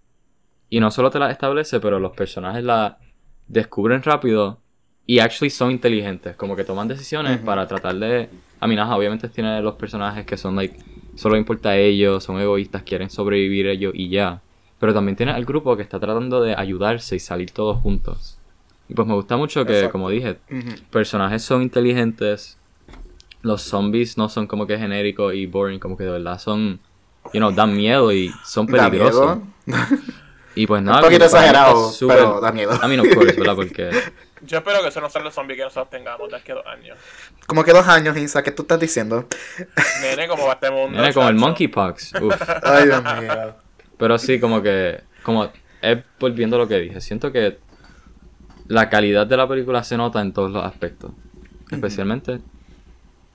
y no solo te las establece, pero los personajes las descubren rápido y actually son inteligentes, como que toman decisiones para tratar de, a mí nada, obviamente tiene los personajes que son like, solo importa a ellos, son egoístas, quieren sobrevivir ellos y ya, pero también tiene al grupo que está tratando de ayudarse y salir todos juntos. Y pues me gusta mucho que, Exacto. como dije, Ujú. personajes son inteligentes. Los zombies no son como que genéricos y boring, como que de verdad son, you know, dan miedo y son Da peligrosos. miedo. Y pues Un nada, poquito para mí exagerado, pero da miedo. Mean, of course, ¿verdad? Porque, <laughs> Yo espero que eso no sea los zombies que nosotros tengamos de aquí a dos años. Como que dos años, Isa, ¿qué tú estás diciendo? Nene, como va este mundo. nene, como el monkeypox. Uf. <laughs> Ay, Dios mío. Pero sí, como que, como, es volviendo a lo que dije, siento que la calidad de la película se nota en todos los aspectos. Especialmente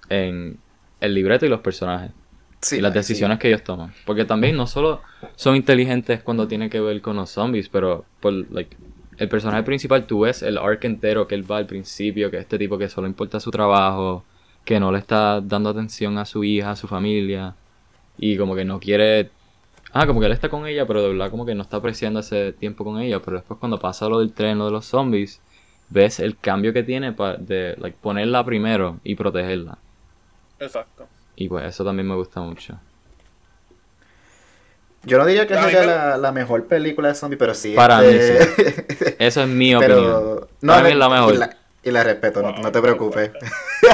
en el libreto y los personajes. Sí, y las decisiones que ellos toman. Porque también no solo son inteligentes cuando tiene que ver con los zombies, pero por, like, el personaje principal tú ves el arc entero que él va al principio, que este tipo que solo importa su trabajo, que no le está dando atención a su hija, a su familia, y como que no quiere... Ah, como que él está con ella, pero de verdad como que no está apreciando ese tiempo con ella, pero después cuando pasa lo del tren, lo de los zombies, ves el cambio que tiene de like, ponerla primero y protegerla. Exacto. Y pues eso también me gusta mucho. Yo no diría que mí sea me- la, la mejor película de zombie, pero sí. Para este- <laughs> Eso es mi opinión. pero no, Para mí es la mejor. Y la, y la respeto, no, Wow, no te preocupes.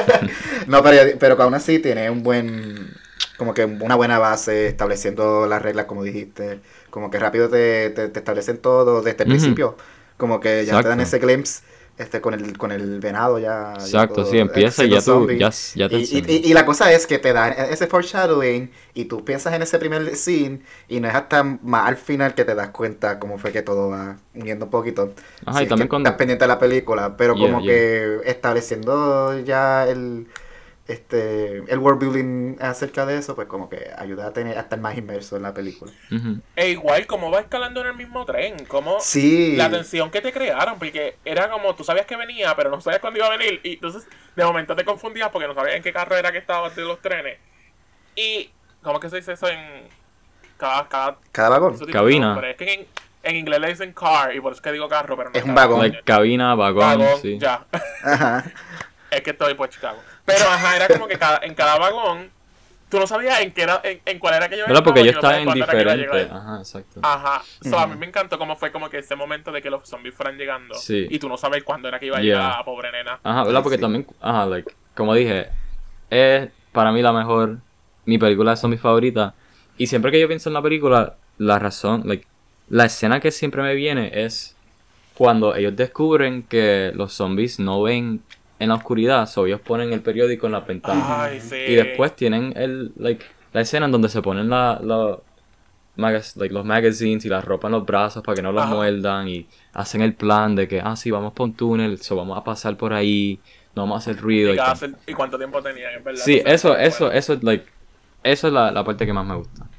<laughs> no, pero, pero que aún así tiene un buen. Como que una buena base, estableciendo las reglas, como dijiste. Como que rápido te, te, te establecen todo desde el principio. Como que ya te dan ese glimpse este, con, el, con el venado ya. ya Exacto, todo, sí, empieza y ya tú, ya, ya te Y, la cosa es que te dan ese foreshadowing y tú piensas en ese primer scene y no es hasta más al final que te das cuenta cómo fue que todo va uniendo un poquito. Ajá, Sí, y también que cuando... estás pendiente de la película, pero Yeah, como yeah. que estableciendo ya el este el world building acerca de eso, pues como que ayuda a tener a estar más inmerso en la película. Ujú. E igual, como va escalando en el mismo tren. Como Sí. la tensión que te crearon. Porque era como tú sabías que venía, pero no sabías cuándo iba a venir. Y entonces, de momento te confundías porque no sabías en qué carro era que estabas de los trenes. Y, ¿cómo es que se dice eso en. Cada. cada Cada vagón. Cabina. nombre. Es que en, en inglés le dicen car y por eso es que digo carro, pero no Es un vagón. Like, cabina, vagón, Vagón, sí. ya. Ajá. <laughs> Es que estoy por Chicago. Pero ajá, era como que cada, en cada vagón tú no sabías en qué era, en, en cuál era que yo ¿Verdad? Porque yo ellos estaban en diferente. Ajá, exacto. Ajá. So, a mí me encantó cómo fue como que ese momento de que los zombies fueran llegando. Sí. Y tú no sabes cuándo era que iba a Yeah. llegar a pobre nena. Ajá, ¿verdad? Porque Sí. también, ajá, like, como dije, es para mí la mejor, mi película de zombies favorita. Y siempre que yo pienso en la película, la razón, like, la escena que siempre me viene es cuando ellos descubren que los zombies no ven en la oscuridad, so ellos ponen el periódico en la ventana. Ay, sí. Y después tienen el, like, la escena en donde se ponen la, la- magas- like, los magazines y la ropa en los brazos para que no los Ajá. muerdan y hacen el plan de que, ah, sí, vamos por un túnel, so vamos a pasar por ahí, no vamos a hacer ruido. Y, cuánto tiempo tenían, es verdad. Sí, Entonces, eso, bueno. eso, eso es, like, eso es la, la parte que más me gusta.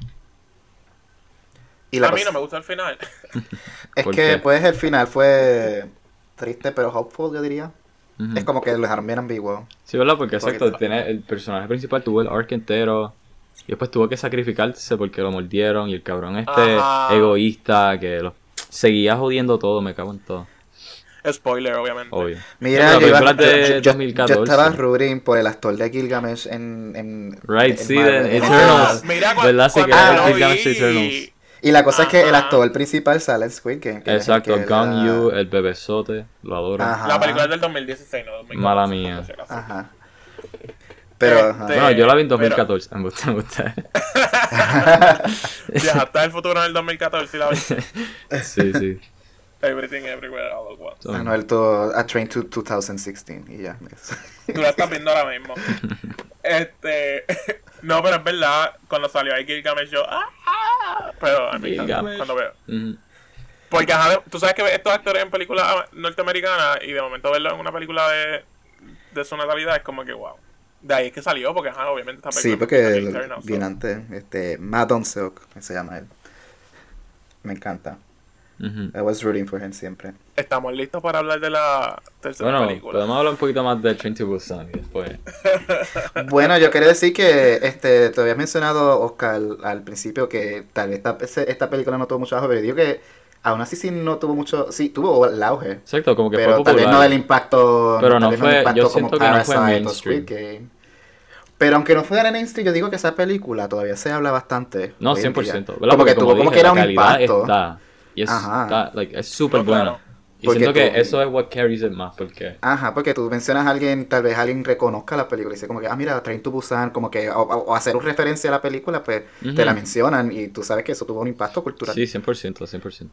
Y la A mí no me gusta el final. <laughs> es ¿Por que qué? pues el final fue triste pero hopeful, yo diría. Es como que lo dejaron bien ambiguo. Sí, ¿verdad? Porque exacto, tiene, el personaje principal tuvo el arc entero y después tuvo que sacrificarse porque lo mordieron y el cabrón este Ajá. egoísta que los seguía jodiendo todo, me cago en todo. Spoiler, obviamente. Obvio. Mira, la yo, iba- de yo- yo- 2014. yo estaba rooting por el actor de Gilgamesh en... en Right, en sí, Marvel. En- Eternals. Mira, cu- ¿Verdad? Sí, que cuando era lo Gilgamesh vi- Eternals. Y la cosa es que el Ajá. actor principal sale en Squid Game. que es el Exacto, que Gong la- Yu, el bebesote, lo adoro. Ajá. La película es del 2016, no 2014. Mala mía. Ajá. Pero... ajá. Este- No, yo la vi en pero- 2014. Me gusta, me gusta. <laughs> Viajaste al futuro en el 2014 y la viste. <laughs> Sí, sí. Everything Everywhere All at Once. Ah, to A Train to 2016 y ya. Tú la estás viendo ahora mismo. <laughs> Este. <laughs> No, pero es verdad. Cuando salió ahí Gilgamesh, yo. ¡Ah! ah", Pero a mí me encanta Gilgamesh. cuando veo. Porque, ajá, tú sabes que ves estos actores en películas norteamericanas y de momento verlo en una película de, de su natalidad es como que wow. De ahí es que salió, porque, ajá, obviamente película. Sí, porque el- bien antes, este, Matt Onseok, se llama él. Me encanta. Ujú. I was rooting for him siempre. Estamos listos para hablar de la tercera Bueno, película. podemos hablar un poquito más de Train to Busan y después. <laughs> Bueno, yo quería decir que este, te habías mencionado, Oscar, al principio que tal vez esta, película no tuvo mucho auge, pero digo que aún así sí no tuvo mucho, sí, tuvo el auge. Exacto, como que Pero fue tal vez no el impacto, Pero no vez fue- el impacto yo como siento que no fue Parasite o mainstream. Game. Pero aunque no fuera mainstream, yo digo que esa película todavía se habla bastante. No, hoy en 100%. día. ¿verdad? Como Porque que tuvo como dije, que era la un impacto. está. Y es está, like, es súper No, buena. claro. Y Porque siento que tú- eso es what carries it más, porque... Ajá, porque tú mencionas a alguien, tal vez alguien reconozca la película y dice como que, ah, mira, Train to Busan, como que, o, hacer una referencia a la película, pues te la mencionan y tú sabes que eso tuvo un impacto cultural. Sí, 100%, 100%.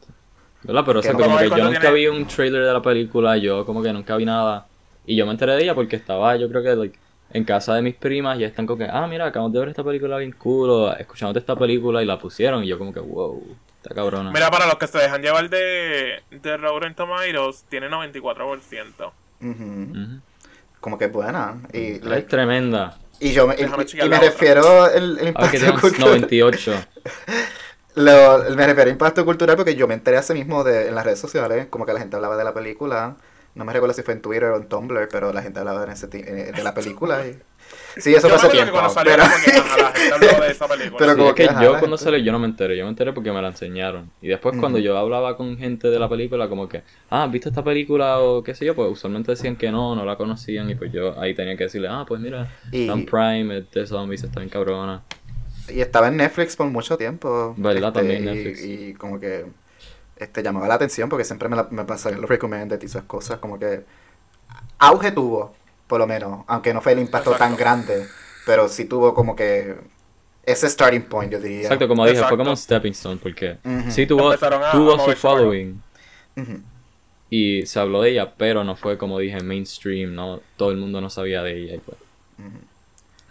¿Verdad? Pero o sea, como no- que yo nunca tiene- vi un trailer de la película, yo como que nunca vi nada. Y yo me enteré de ella porque estaba, yo creo que like, en casa de mis primas y están como que, ah, mira, acabamos de ver esta película bien cool, o de esta película y la pusieron y yo como que, wow, está cabrona. Mira, para los que se dejan llevar de, de Rotten Tomatoes, tiene 94%. Ujú. Ujú. Como que es buena. Y, Es like, tremenda. y yo me, y- me refiero el, el impacto cultural. 98. <laughs> Lo- me refiero a impacto cultural porque yo me enteré hace mismo de, en las redes sociales, como que la gente hablaba de la película. No me recuerdo si fue en Twitter o en Tumblr, pero la gente hablaba en ese eh, de la película. Y... Sí, eso Yo acuerdo que tiempo. cuando salió, Pero... de esa película. Pero Sí, como es que yo cuando salió yo no me enteré, yo me enteré porque me la enseñaron. Y después cuando yo hablaba con gente de la película, como que, ah, ¿has visto esta película o qué sé yo? Pues usualmente decían que no, no la conocían y pues yo ahí tenía que decirle, ah, pues mira, Y- Prime, es de zombies, está bien cabrona. Y estaba en Netflix por mucho tiempo. ¿Verdad? este, También y- Netflix. Y, como que este llamaba la atención porque siempre me, la, me pasaban los recommended y esas cosas. Como que auge tuvo, por lo menos. Aunque no fue el impacto tan grande. Pero sí tuvo como que ese starting point, yo diría. Exacto, como dije, fue como un stepping stone porque Ujú. sí tuvo, tuvo su following y se habló de ella, pero no fue como dije mainstream, no todo el mundo no sabía de ella y pues.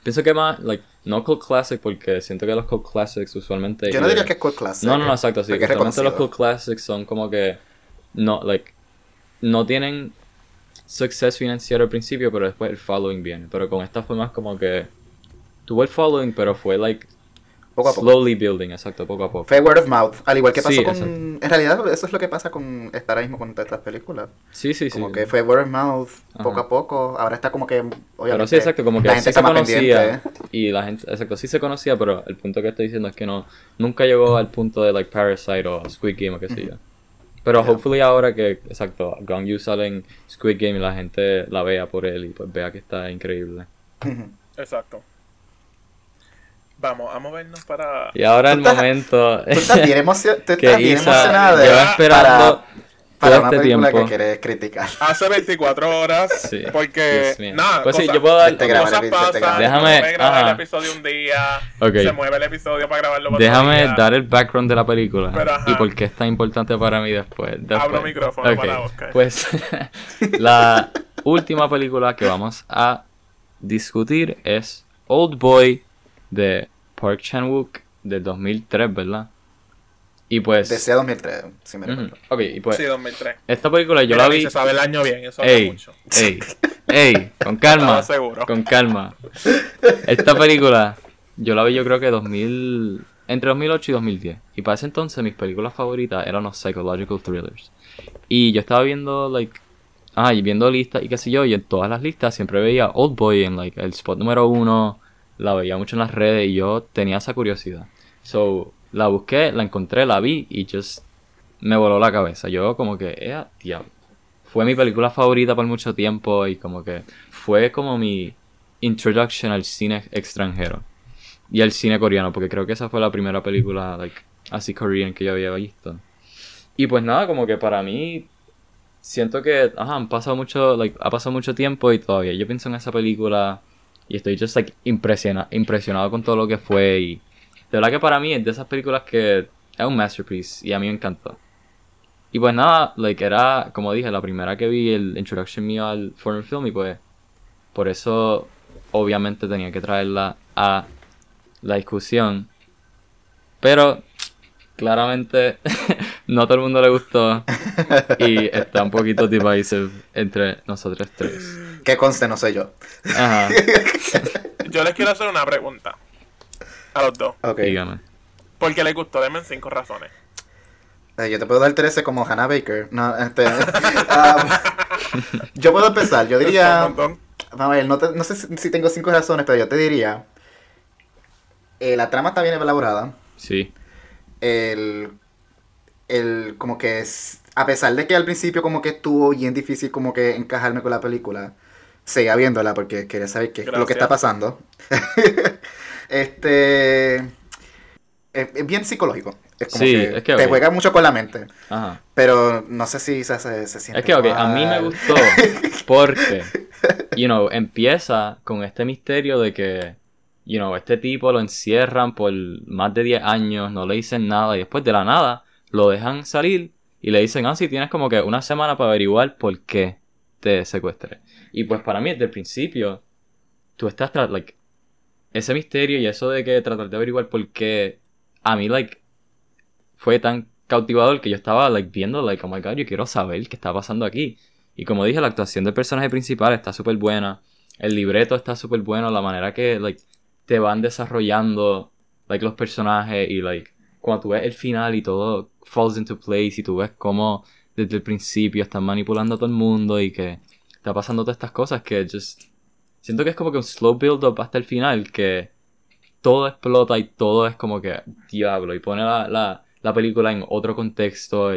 Pienso que más, like, no cult classic porque siento que los cult classics usualmente... Yo no diría que es cult classic. No, no, no, exacto, sí. Usualmente los cult classics son como que no, like, no tienen success financiero al principio, pero después el following viene. Pero con esta fue más como que tuvo el following, pero fue like Poco a poco. slowly building, exacto, poco a poco. Fue word of mouth. Al igual que pasó Sí, con. exacto. En realidad, eso es lo que pasa con esta ahora mismo con todas estas películas. Sí, sí, sí. Como que fue word of mouth, Ajá. poco a poco. Ahora está como que. Obviamente, Pero sí, exacto, como que la sí gente se más conocía pendiente. y la gente, exacto, sí se conocía, pero el punto que estoy diciendo es que no, nunca llegó al punto de like Parasite o Squid Game o qué sé yo. Pero Yeah. hopefully ahora que, exacto, Gong Yu sale en Squid Game y la gente la vea por él y pues vea que está increíble. <laughs> Exacto. Vamos a movernos para. Y ahora el estás- momento Tú estás bien, emocio- tú <laughs> que estás bien Isa emocionada esperando para todo una este película tiempo. que quieres criticar. <laughs> Hace 24 horas. Sí, Porque. Nada, Pues sí, cosas- yo puedo dar- Este cosas este pasan. Déjame- no grabar ajá. el episodio un día. Se mueve el episodio para grabarlo para otro Déjame día. dar el background de la película Pero, ajá. y por qué es tan importante para mí después. después. Abro micrófono Ok, para Oscar. Pues <laughs> la última película que vamos a discutir es Old Boy de Park Chan-wook del 2003, ¿verdad? Y pues... Desde 2003, si me recuerdo. Ok, y pues Sí, 2003. esta película yo Mira, la vi... Se sabe el año bien, eso habla Ey, mucho. ey, ey, <laughs> con calma. Seguro. Con calma. Esta película, yo la vi yo creo que 2000, entre 2008 y 2010. Y para ese entonces mis películas favoritas eran los psychological thrillers. Y yo estaba viendo, like, ah, y viendo listas y qué sé yo, y en todas las listas siempre veía Old Boy en, like, el spot número uno. La veía mucho en las redes y yo tenía esa curiosidad. So, la busqué, la encontré, la vi y just me voló la cabeza. Yo como que, eh, diablo. Fue mi película favorita por mucho tiempo y como que fue como mi introduction al cine extranjero y al cine coreano, porque creo que esa fue la primera película like, así coreana que yo había visto. Y pues nada, como que para mí siento que ajá, pasado mucho, like, ha pasado mucho tiempo y todavía yo pienso en esa película y estoy just like impresiona, impresionado con todo lo que fue de verdad que para mí es de esas películas que es un masterpiece y a mí me encantó. Y pues nada, like era, como dije, la primera que vi el introduction mío al foreign film y pues por eso obviamente tenía que traerla a la discusión. Pero claramente <laughs> no a todo el mundo le gustó y está un poquito divisive entre nosotros tres. Que conste, no sé yo. Ajá. Yo les quiero hacer una pregunta a los dos. Ok. Dígame. ¿Por qué les gustó? Denme cinco razones. Eh, yo te puedo dar 13 como Hannah Baker. No, este, <laughs> um, yo puedo empezar. Yo diría. Un montón. Vamos a ver, no, te- no sé si si tengo cinco razones, pero yo te diría. eh, la trama está bien elaborada. Sí. El. El. Como que es. A pesar de que al principio, como que estuvo bien difícil, como que encajarme con la película. Seguía viéndola porque quería saber qué es lo que está pasando. <laughs> este. Es, es bien psicológico. Es como Sí, que es que, te ok. juega mucho con la mente. Ajá. Pero no sé si se, se, se siente. Es que, ok, a mí me gustó <laughs> porque, you know, empieza con este misterio de que, you know, este tipo lo encierran por más de 10 años, no le dicen nada y después de la nada lo dejan salir y le dicen, ah, sí, tienes como que una semana para averiguar por qué te secuestré. Y pues para mí desde el principio, tú estás, like, ese misterio y eso de que tratar de averiguar por qué, a mí, like, fue tan cautivador que yo estaba like viendo like oh my god yo quiero saber qué está pasando aquí. Y como dije la actuación del personaje principal está súper buena el libreto está súper bueno la manera que like te van desarrollando like los personajes y like cuando tú ves el final y todo falls into place y tú ves cómo desde el principio están manipulando a todo el mundo y que está pasando todas estas cosas que just siento que es como que un slow build up hasta el final que todo explota y todo es como que diablo y pone la, la, la película en otro contexto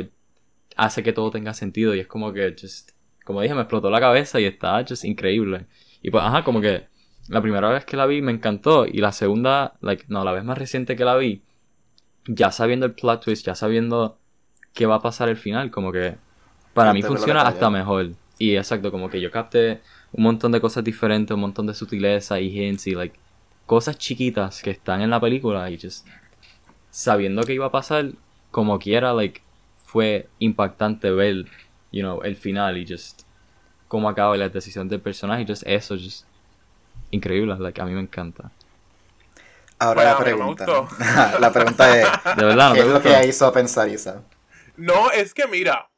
hace que todo tenga sentido y es como que just como dije me explotó la cabeza y está just increíble. Y pues ajá como que la primera vez que la vi me encantó y la segunda like no la vez más reciente que la vi ya sabiendo el plot twist ya sabiendo qué va a pasar al final como que para mí funciona hasta mejor. Y exacto como que yo capté un montón de cosas diferentes un montón de sutileza y hints y like cosas chiquitas que están en la película y just sabiendo que iba a pasar como quiera like fue impactante ver you know el final y just cómo acaba la decisión del personaje just eso just increíble like a mí me encanta Ahora Bueno, la pregunta. <laughs> la pregunta es. de verdad no ¿Qué te es lo que hizo pensar Isa? No, es que mira,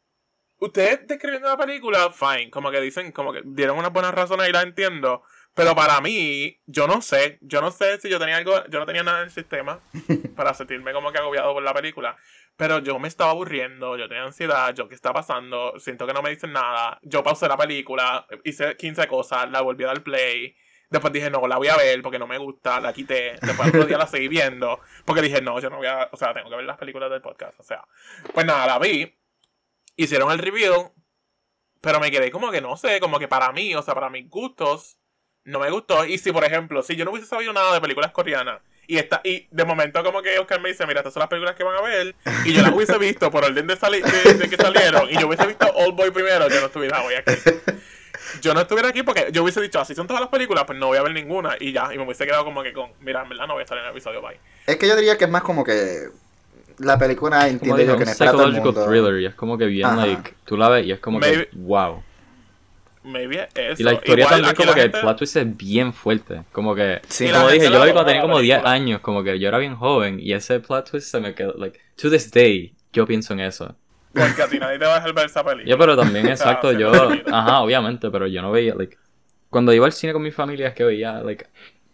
ustedes describiendo la película, fine, como que dicen, como que dieron unas buenas razones y las entiendo, pero para mí, yo no sé, yo no sé si yo tenía algo, yo no tenía nada en el sistema <laughs> para sentirme como que agobiado por la película, pero yo me estaba aburriendo, yo tenía ansiedad, yo qué está pasando, siento que no me dicen nada, yo pausé la película, hice 15 cosas, la volví a dar play. Después dije, no, la voy a ver porque no me gusta, la quité. Después otro día la seguí viendo. Porque dije, no, yo no voy a. O sea, tengo que ver las películas del podcast. O sea, pues nada, la vi. Hicieron el review. Pero me quedé como que no sé, como que para mí, o sea, para mis gustos, no me gustó. Y si, por ejemplo, si yo no hubiese sabido nada de películas coreanas, y esta, y de momento como que Oscar me dice, mira, estas son las películas que van a ver, y yo las hubiese <laughs> visto por orden de, sali- de, de que salieron, y yo hubiese visto Old Boy primero, yo no estuviera hoy aquí. Yo no estuviera aquí porque yo hubiese dicho, así son todas las películas, pues no voy a ver ninguna, y ya, y me hubiese quedado como que con, mira, en verdad no voy a estar en el episodio, bye. Es que yo diría que es más como que. La película dije, yo que el psychological thriller y es como que bien Ajá. like tú la ves y es como Maybe- que wow Maybe eso. y la historia Igual, también como que gente- el plot twist es bien fuerte como que Sí, como dije yo la vi cuando tenía como la 10 película. años como que yo era bien joven y ese plot twist se me quedó like to this day yo pienso en eso Porque a ti nadie te va a dejar ver esa película. <laughs> Yo, pero también, <laughs> exacto, yo, ajá, obviamente, pero yo no veía, like, cuando iba al cine con mi familia es que veía, like,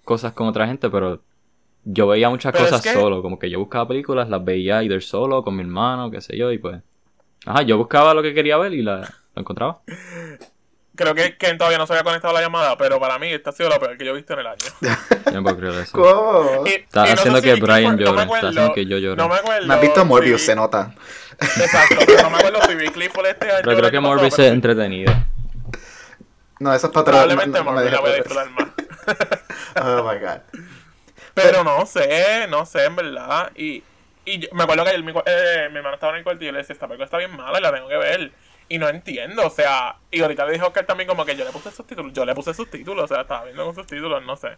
cosas con otra gente, pero yo veía muchas Pero es cosas que- solo, como que yo buscaba películas, las veía either solo, con mi hermano, qué sé yo, y pues, ajá, yo buscaba lo que quería ver y la, lo encontraba. creo que Ken todavía no se había conectado a la llamada, pero para mí esta ha sido lo peor que yo he visto en el año. <laughs> Yo no puedo creer eso. ¿Cómo? Y- Está y no haciendo que Brian no llore, está acuerdo- haciendo que yo llore. No me acuerdo. Me has visto Morbius, si- se nota. Exacto, pero no me acuerdo si vi Clifford este año. Pero creo que Morbius es entretenido. No, eso es para. Probablemente no- no me Morbius la voy a disfrutar más. <laughs> Oh my god. Pero no sé, no sé, en verdad. Y, y yo- me acuerdo que ayer mi, eh, mi hermano estaba en el cuarto y yo le decía, esta película está bien mala y la tengo que ver. Y no entiendo, o sea, y ahorita le dijo que también como que yo le puse subtítulos, yo le puse subtítulos, o sea, estaba viendo con subtítulos, no sé.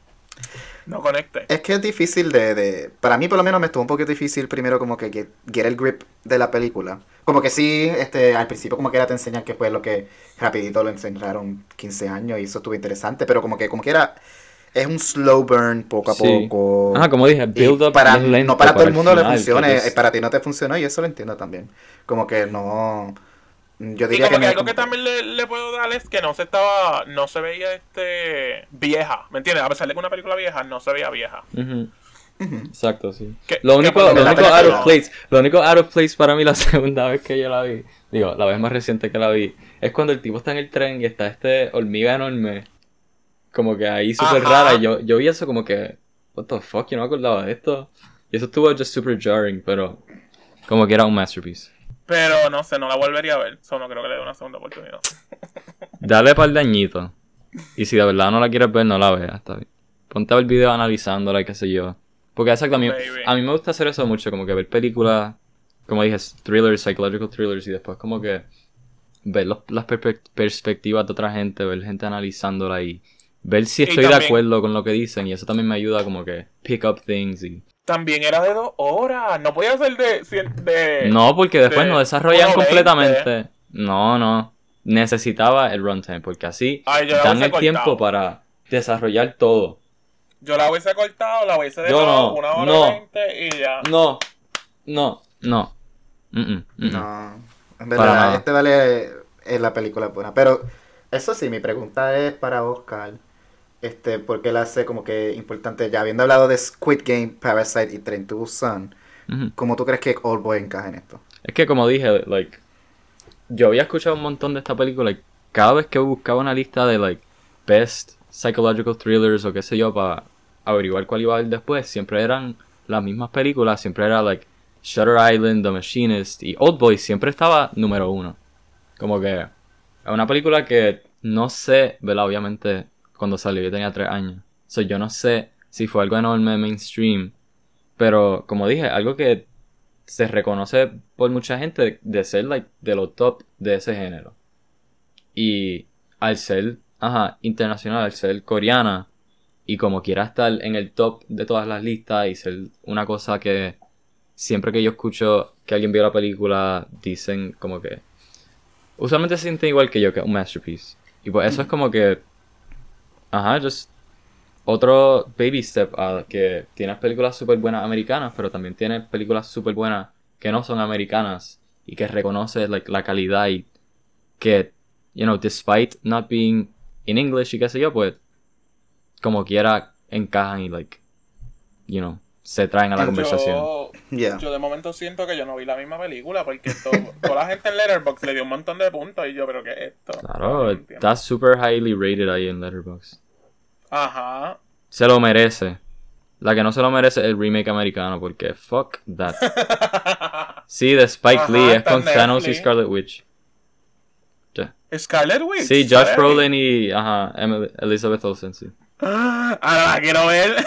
No conecté. Es que es difícil de, de... Para mí por lo menos me estuvo un poquito difícil primero como que get, get el grip de la película. Como que sí, este, al principio como que era te enseñan que fue lo que rapidito lo encerraron 15 años y eso estuvo interesante, pero como que como que era... Es un slow burn poco a Sí. poco. Ajá, como dije, Y build up para, bien lento no para todo el mundo le final, eh, es- para ti no te funcionó y eso lo entiendo también. Como que no... Yo Y diría como que me- algo que también le, le puedo dar es que no se estaba, no se veía este vieja, ¿me entiendes? A pesar de que una película vieja, no se veía vieja. Exacto, sí. Lo único, lo único out of place, lo único out of place para mí <laughs> la segunda vez que yo la vi, digo, la vez más reciente que la vi, es cuando el tipo está en el tren y está este hormiga enorme, como que ahí súper rara, y yo, yo vi eso como que, what the fuck, yo no me acordaba de esto, y eso estuvo just super jarring, pero como que era un masterpiece. Pero no sé, no la volvería a ver, solo no creo que le dé una segunda oportunidad. <laughs> Dale par de añitos, y si de verdad no la quieres ver, no la veas, está bien. Ponte a ver video analizándola y qué sé yo. Porque exacto, a mí, Baby. a mí me gusta hacer eso mucho, como que ver películas, como dije, thrillers, psychological thrillers, y después como que ver los- las perspectivas de otra gente, ver gente analizándola y ver si estoy de acuerdo con lo que dicen, y eso también me ayuda como que pick up things y... También era de dos horas, no podía ser de... No, porque después de no desarrollan 1.20. completamente. No, no. Necesitaba el runtime, porque así Ay, dan el tiempo para desarrollar todo. Yo la hubiese cortado, la hubiese Yo dejado no, una hora no. veinte y ya. No, no, no. Mm, mm, mm, mm. No, en verdad, este vale es la película buena. Pero eso sí, mi pregunta es para Oscar. Este, porque él hace como que importante, ya habiendo hablado de Squid Game, Parasite y Train to Busan. ¿cómo tú crees que Old Boy encaja en esto? Es que como dije, like, yo había escuchado un montón de esta película y cada vez que buscaba una lista de like best psychological thrillers o qué sé yo para averiguar cuál iba a ver después, siempre eran las mismas películas, siempre era like Shutter Island, The Machinist y Old Boy siempre estaba número uno. Como que es una película que no sé, ¿verdad? Obviamente cuando salió yo tenía tres años. So, yo no sé si fue algo enorme mainstream, pero como dije, algo que se reconoce por mucha gente de ser like de los top de ese género. Y al ser, ajá, internacional, al ser coreana y como quiera estar en el top de todas las listas y ser una cosa que siempre que yo escucho que alguien vio la película dicen como que usualmente se sienten igual que yo que es un masterpiece. Y pues eso es como que ajá, just otro baby step a que tienes películas súper buenas americanas, pero también tienes películas súper buenas que no son americanas y que reconoces like, la calidad y que, you know, despite not being in English y qué sé yo, pues como quiera encajan y like, you know, se traen a la conversación. Yo, Yeah. yo de momento siento que yo no vi la misma película porque to- toda la gente en Letterboxd le dio un montón de puntos y yo, pero ¿qué es esto? Claro, No está super highly rated ahí en Letterboxd. Ajá. Se lo merece. La que no se lo merece es el remake americano porque fuck that. <laughs> Sí, de Spike Ajá, Lee, es con Thanos y. Scarlet Witch. Scarlet Witch. Sí, Josh. Brolin y ajá, Emily- Elizabeth Olsen, sí. <gasps> Ah, Ahora la quiero ver. <laughs>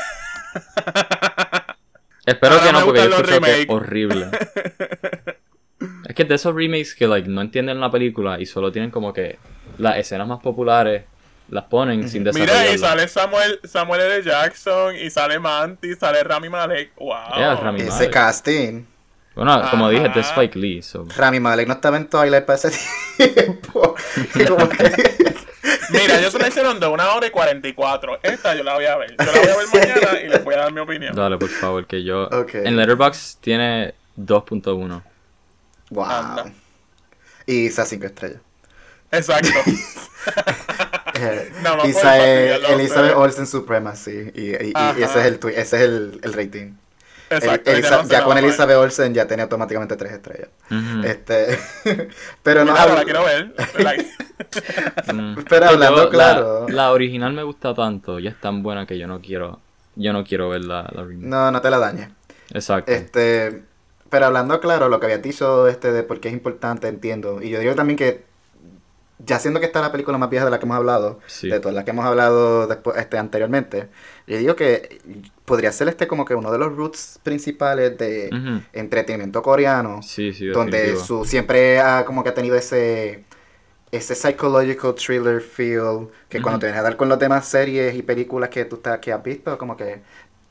Espero Ahora que no, porque yo escucho que es horrible. <laughs> es que de esos remakes que like no entienden la película y solo tienen como que las escenas más populares las ponen sin Mira, y desarrollarlas. sale Samuel, Samuel L. Jackson, y sale Manti, sale Rami Malek. Wow. Yeah, Rami Ese Malek. casting. Bueno, como dije, es de Ajá. Spike Lee, so. Rami Malek no estaba en Twilight para ese <laughs> tiempo. <laughs> Y <laughs> Mira, ellos se la hicieron de una hora y 44. Esta yo la voy a ver. Yo la voy a ver mañana y les voy a dar mi opinión. Dale, por favor, que yo... En Letterboxd tiene 2.1. wow. Anda. Y esas cinco estrellas. Exacto. Isa- fastidiarlo a Elizabeth. Olsen Supremacy. Y, y- ese es el ese es el, el rating. Exacto, Elisa- ya con Elizabeth Olsen ya tenía automáticamente tres estrellas. Este, <laughs> pero no, Claro, la quiero ver. <laughs> Mm. <laughs> pero Yo- hablando la- claro, La, original me gusta tanto, ya es tan buena que yo no quiero, yo no quiero ver la, la remake. no, no te la dañes. Exacto. Este, pero hablando claro, lo que había dicho este de por qué es importante, entiendo. Y yo digo también que, ya siendo que esta es la película más vieja de la que hemos hablado, Sí. de todas las que hemos hablado después, este, anteriormente, yo digo que podría ser este como que uno de los roots principales de entretenimiento coreano, Sí, sí, donde su siempre ha como que ha tenido ese ese psychological thriller feel que cuando te vienes a dar con las demás series y películas que tú estás, que has visto como que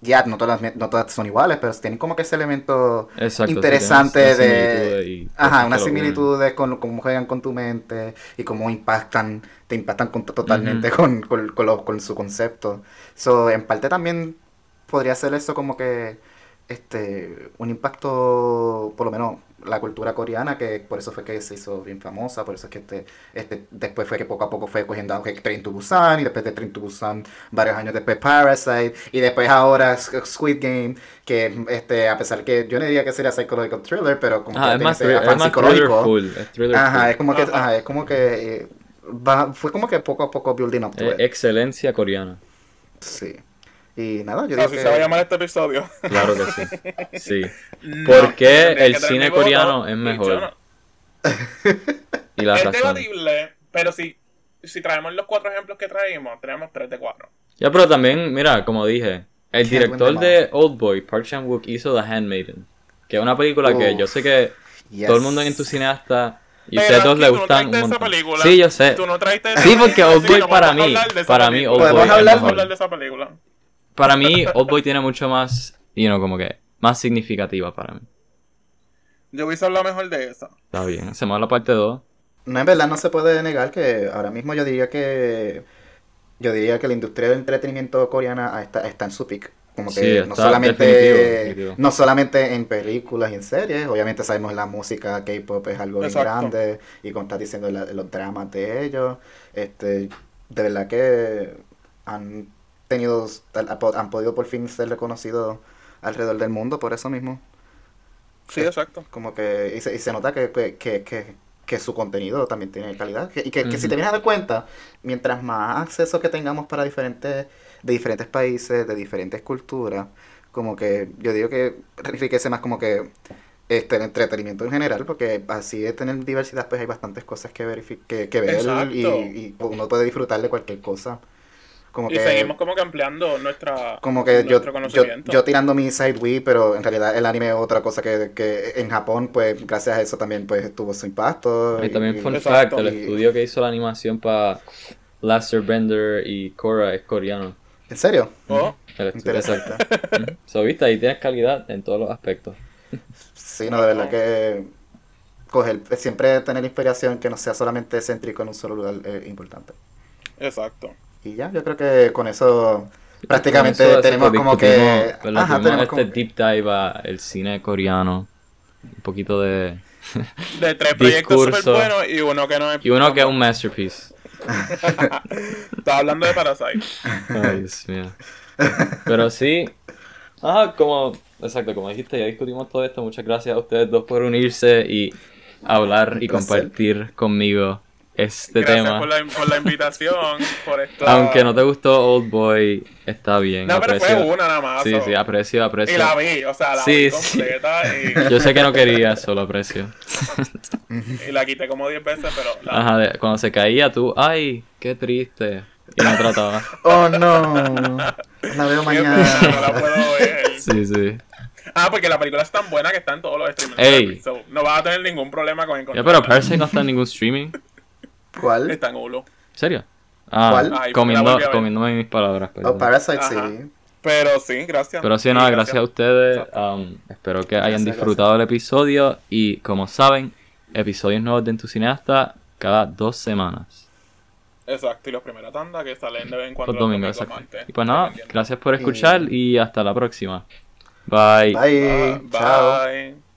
ya no todas no todas son iguales pero tienen como que ese elemento Exacto, sí, interesante tiene de y ajá unas similitudes con cómo juegan con tu mente y cómo impactan te impactan con- totalmente con, con, con lo- con su concepto. So en parte también podría ser eso como que este un impacto por lo menos la cultura coreana que por eso fue que se hizo bien famosa por eso es que este, este después fue que poco a poco fue cogiendo auge Train to Busan y después de Train to Busan varios años después Parasite y después ahora Squid Game que este a pesar que yo no diría que sería psychological thriller pero como Ajá, que es más, thriller- afán es más thriller psicológico full. Es thriller ajá full. es como que Ajá. ajá, es como que eh, va, fue como que poco a poco building up to Eh, it. excelencia coreana. sí y nada yo digo Así que se va a llamar este episodio. <laughs> Claro que sí. <laughs> Sí. No, ¿Por qué el cine voto, coreano es mejor? yo no. Y la es razón. debatible, pero si, si traemos los cuatro ejemplos que traímos, tenemos tres de cuatro. Ya, pero también, mira, como dije, el director de Oldboy, Park Chan-wook, hizo The Handmaiden. Que es una película que yo sé que yes. todo el mundo en tu cineasta y ustedes dos le no gustan un trajiste esa montón. película. Sí, yo sé. Tú no trajiste esa Sí, porque Oldboy para mí- para mí. Oldboy Podemos es hablar- mejor. hablar de esa película. Para mí, Oldboy tiene mucho más, you know, como que, más significativa para mí. Yo hubiese hablado mejor de esa. Está bien, hacemos la parte 2. No, en verdad no se puede negar que ahora mismo yo diría que yo diría que la industria del entretenimiento coreana está, está en su peak. Como que Sí, no está solamente definitivo, definitivo. no solamente en películas y en series, obviamente sabemos la música K-pop es algo bien grande y como estás diciendo la- los dramas de ellos, este de verdad que han tenido han podido por fin ser reconocidos alrededor del mundo por eso mismo. Sí, exacto. Como que, y se, y se nota que, que, que, que, que su contenido también tiene calidad. Que- y que, que si te vienes a dar cuenta, mientras más acceso que tengamos para diferentes, de diferentes países, de diferentes culturas, como que yo digo que enriquece más como que este el entretenimiento en general, porque así de tener diversidad, pues hay bastantes cosas que que, que ver y, y uno puede disfrutar de cualquier cosa. Como Y que, seguimos como que ampliando nuestra, como que yo, nuestro yo, conocimiento. yo tirando mi side Wii, pero en realidad el anime es otra cosa que, que en Japón, pues gracias a eso también pues tuvo su impacto. Y también fun fact, el y- estudio que hizo la animación para Last Bender y Korra es coreano. ¿En serio? Oh, El estudio, Interesante. exacto. So, viste, ahí tienes calidad en todos los aspectos. Sí, no, de verdad que coger, siempre tener inspiración que no sea solamente céntrico en un solo lugar es importante. exacto. Y ya, yo creo que con eso prácticamente Con eso, tenemos como que... discutimos- ¿verdad? Ajá, tenemos este como- deep dive a el cine coreano. Un poquito de... <laughs> De tres proyectos súper buenos y uno que no es. Y uno que es un masterpiece. <laughs> Estaba hablando de Parasite. Ay, Dios mío. Pero sí. Ah, como. Exacto, como dijiste, ya discutimos todo esto. Muchas gracias a ustedes dos por unirse y hablar y compartir conmigo este Gracias tema. por la, por la invitación, por. <laughs> Aunque no te gustó Old Boy, está bien. No, pero aprecio. fue una nada más. Sí, sí, aprecio, Y aprecio. la vi, o sea, la Sí, vi sí. completa y, <laughs> Yo sé que no quería, solo aprecio. <laughs> y la quité como 10 veces, pero la, Ajá, de- cuando se caía tú, ay, qué triste. Y no trataba. Oh no, la veo mañana. no la puedo ver. Sí, sí. Ah, porque la película es tan buena que está en todos los streaming Ey. so no vas a tener ningún problema con Ya, encontrarla. pero Parasite no está en ningún streaming. ¿En ¿Cuál? Está en Hulu. serio? Ah, ¿Cuál? Ay, la comiendo, comiéndome mis palabras, perdón. Oh, Parasite, Ajá. sí. Pero sí, gracias. Pero sí, nada, gracias a ustedes. Um, espero que hayan Gracias, disfrutado el episodio. Y como saben, episodios nuevos de Entusiasta cada dos semanas. Exacto, y los primeras tandas que salen de vez en cuando Los domingos, los exacto. Y pues nada, gracias por escuchar y hasta la próxima. Bye. Bye. Ah, Chao. bye.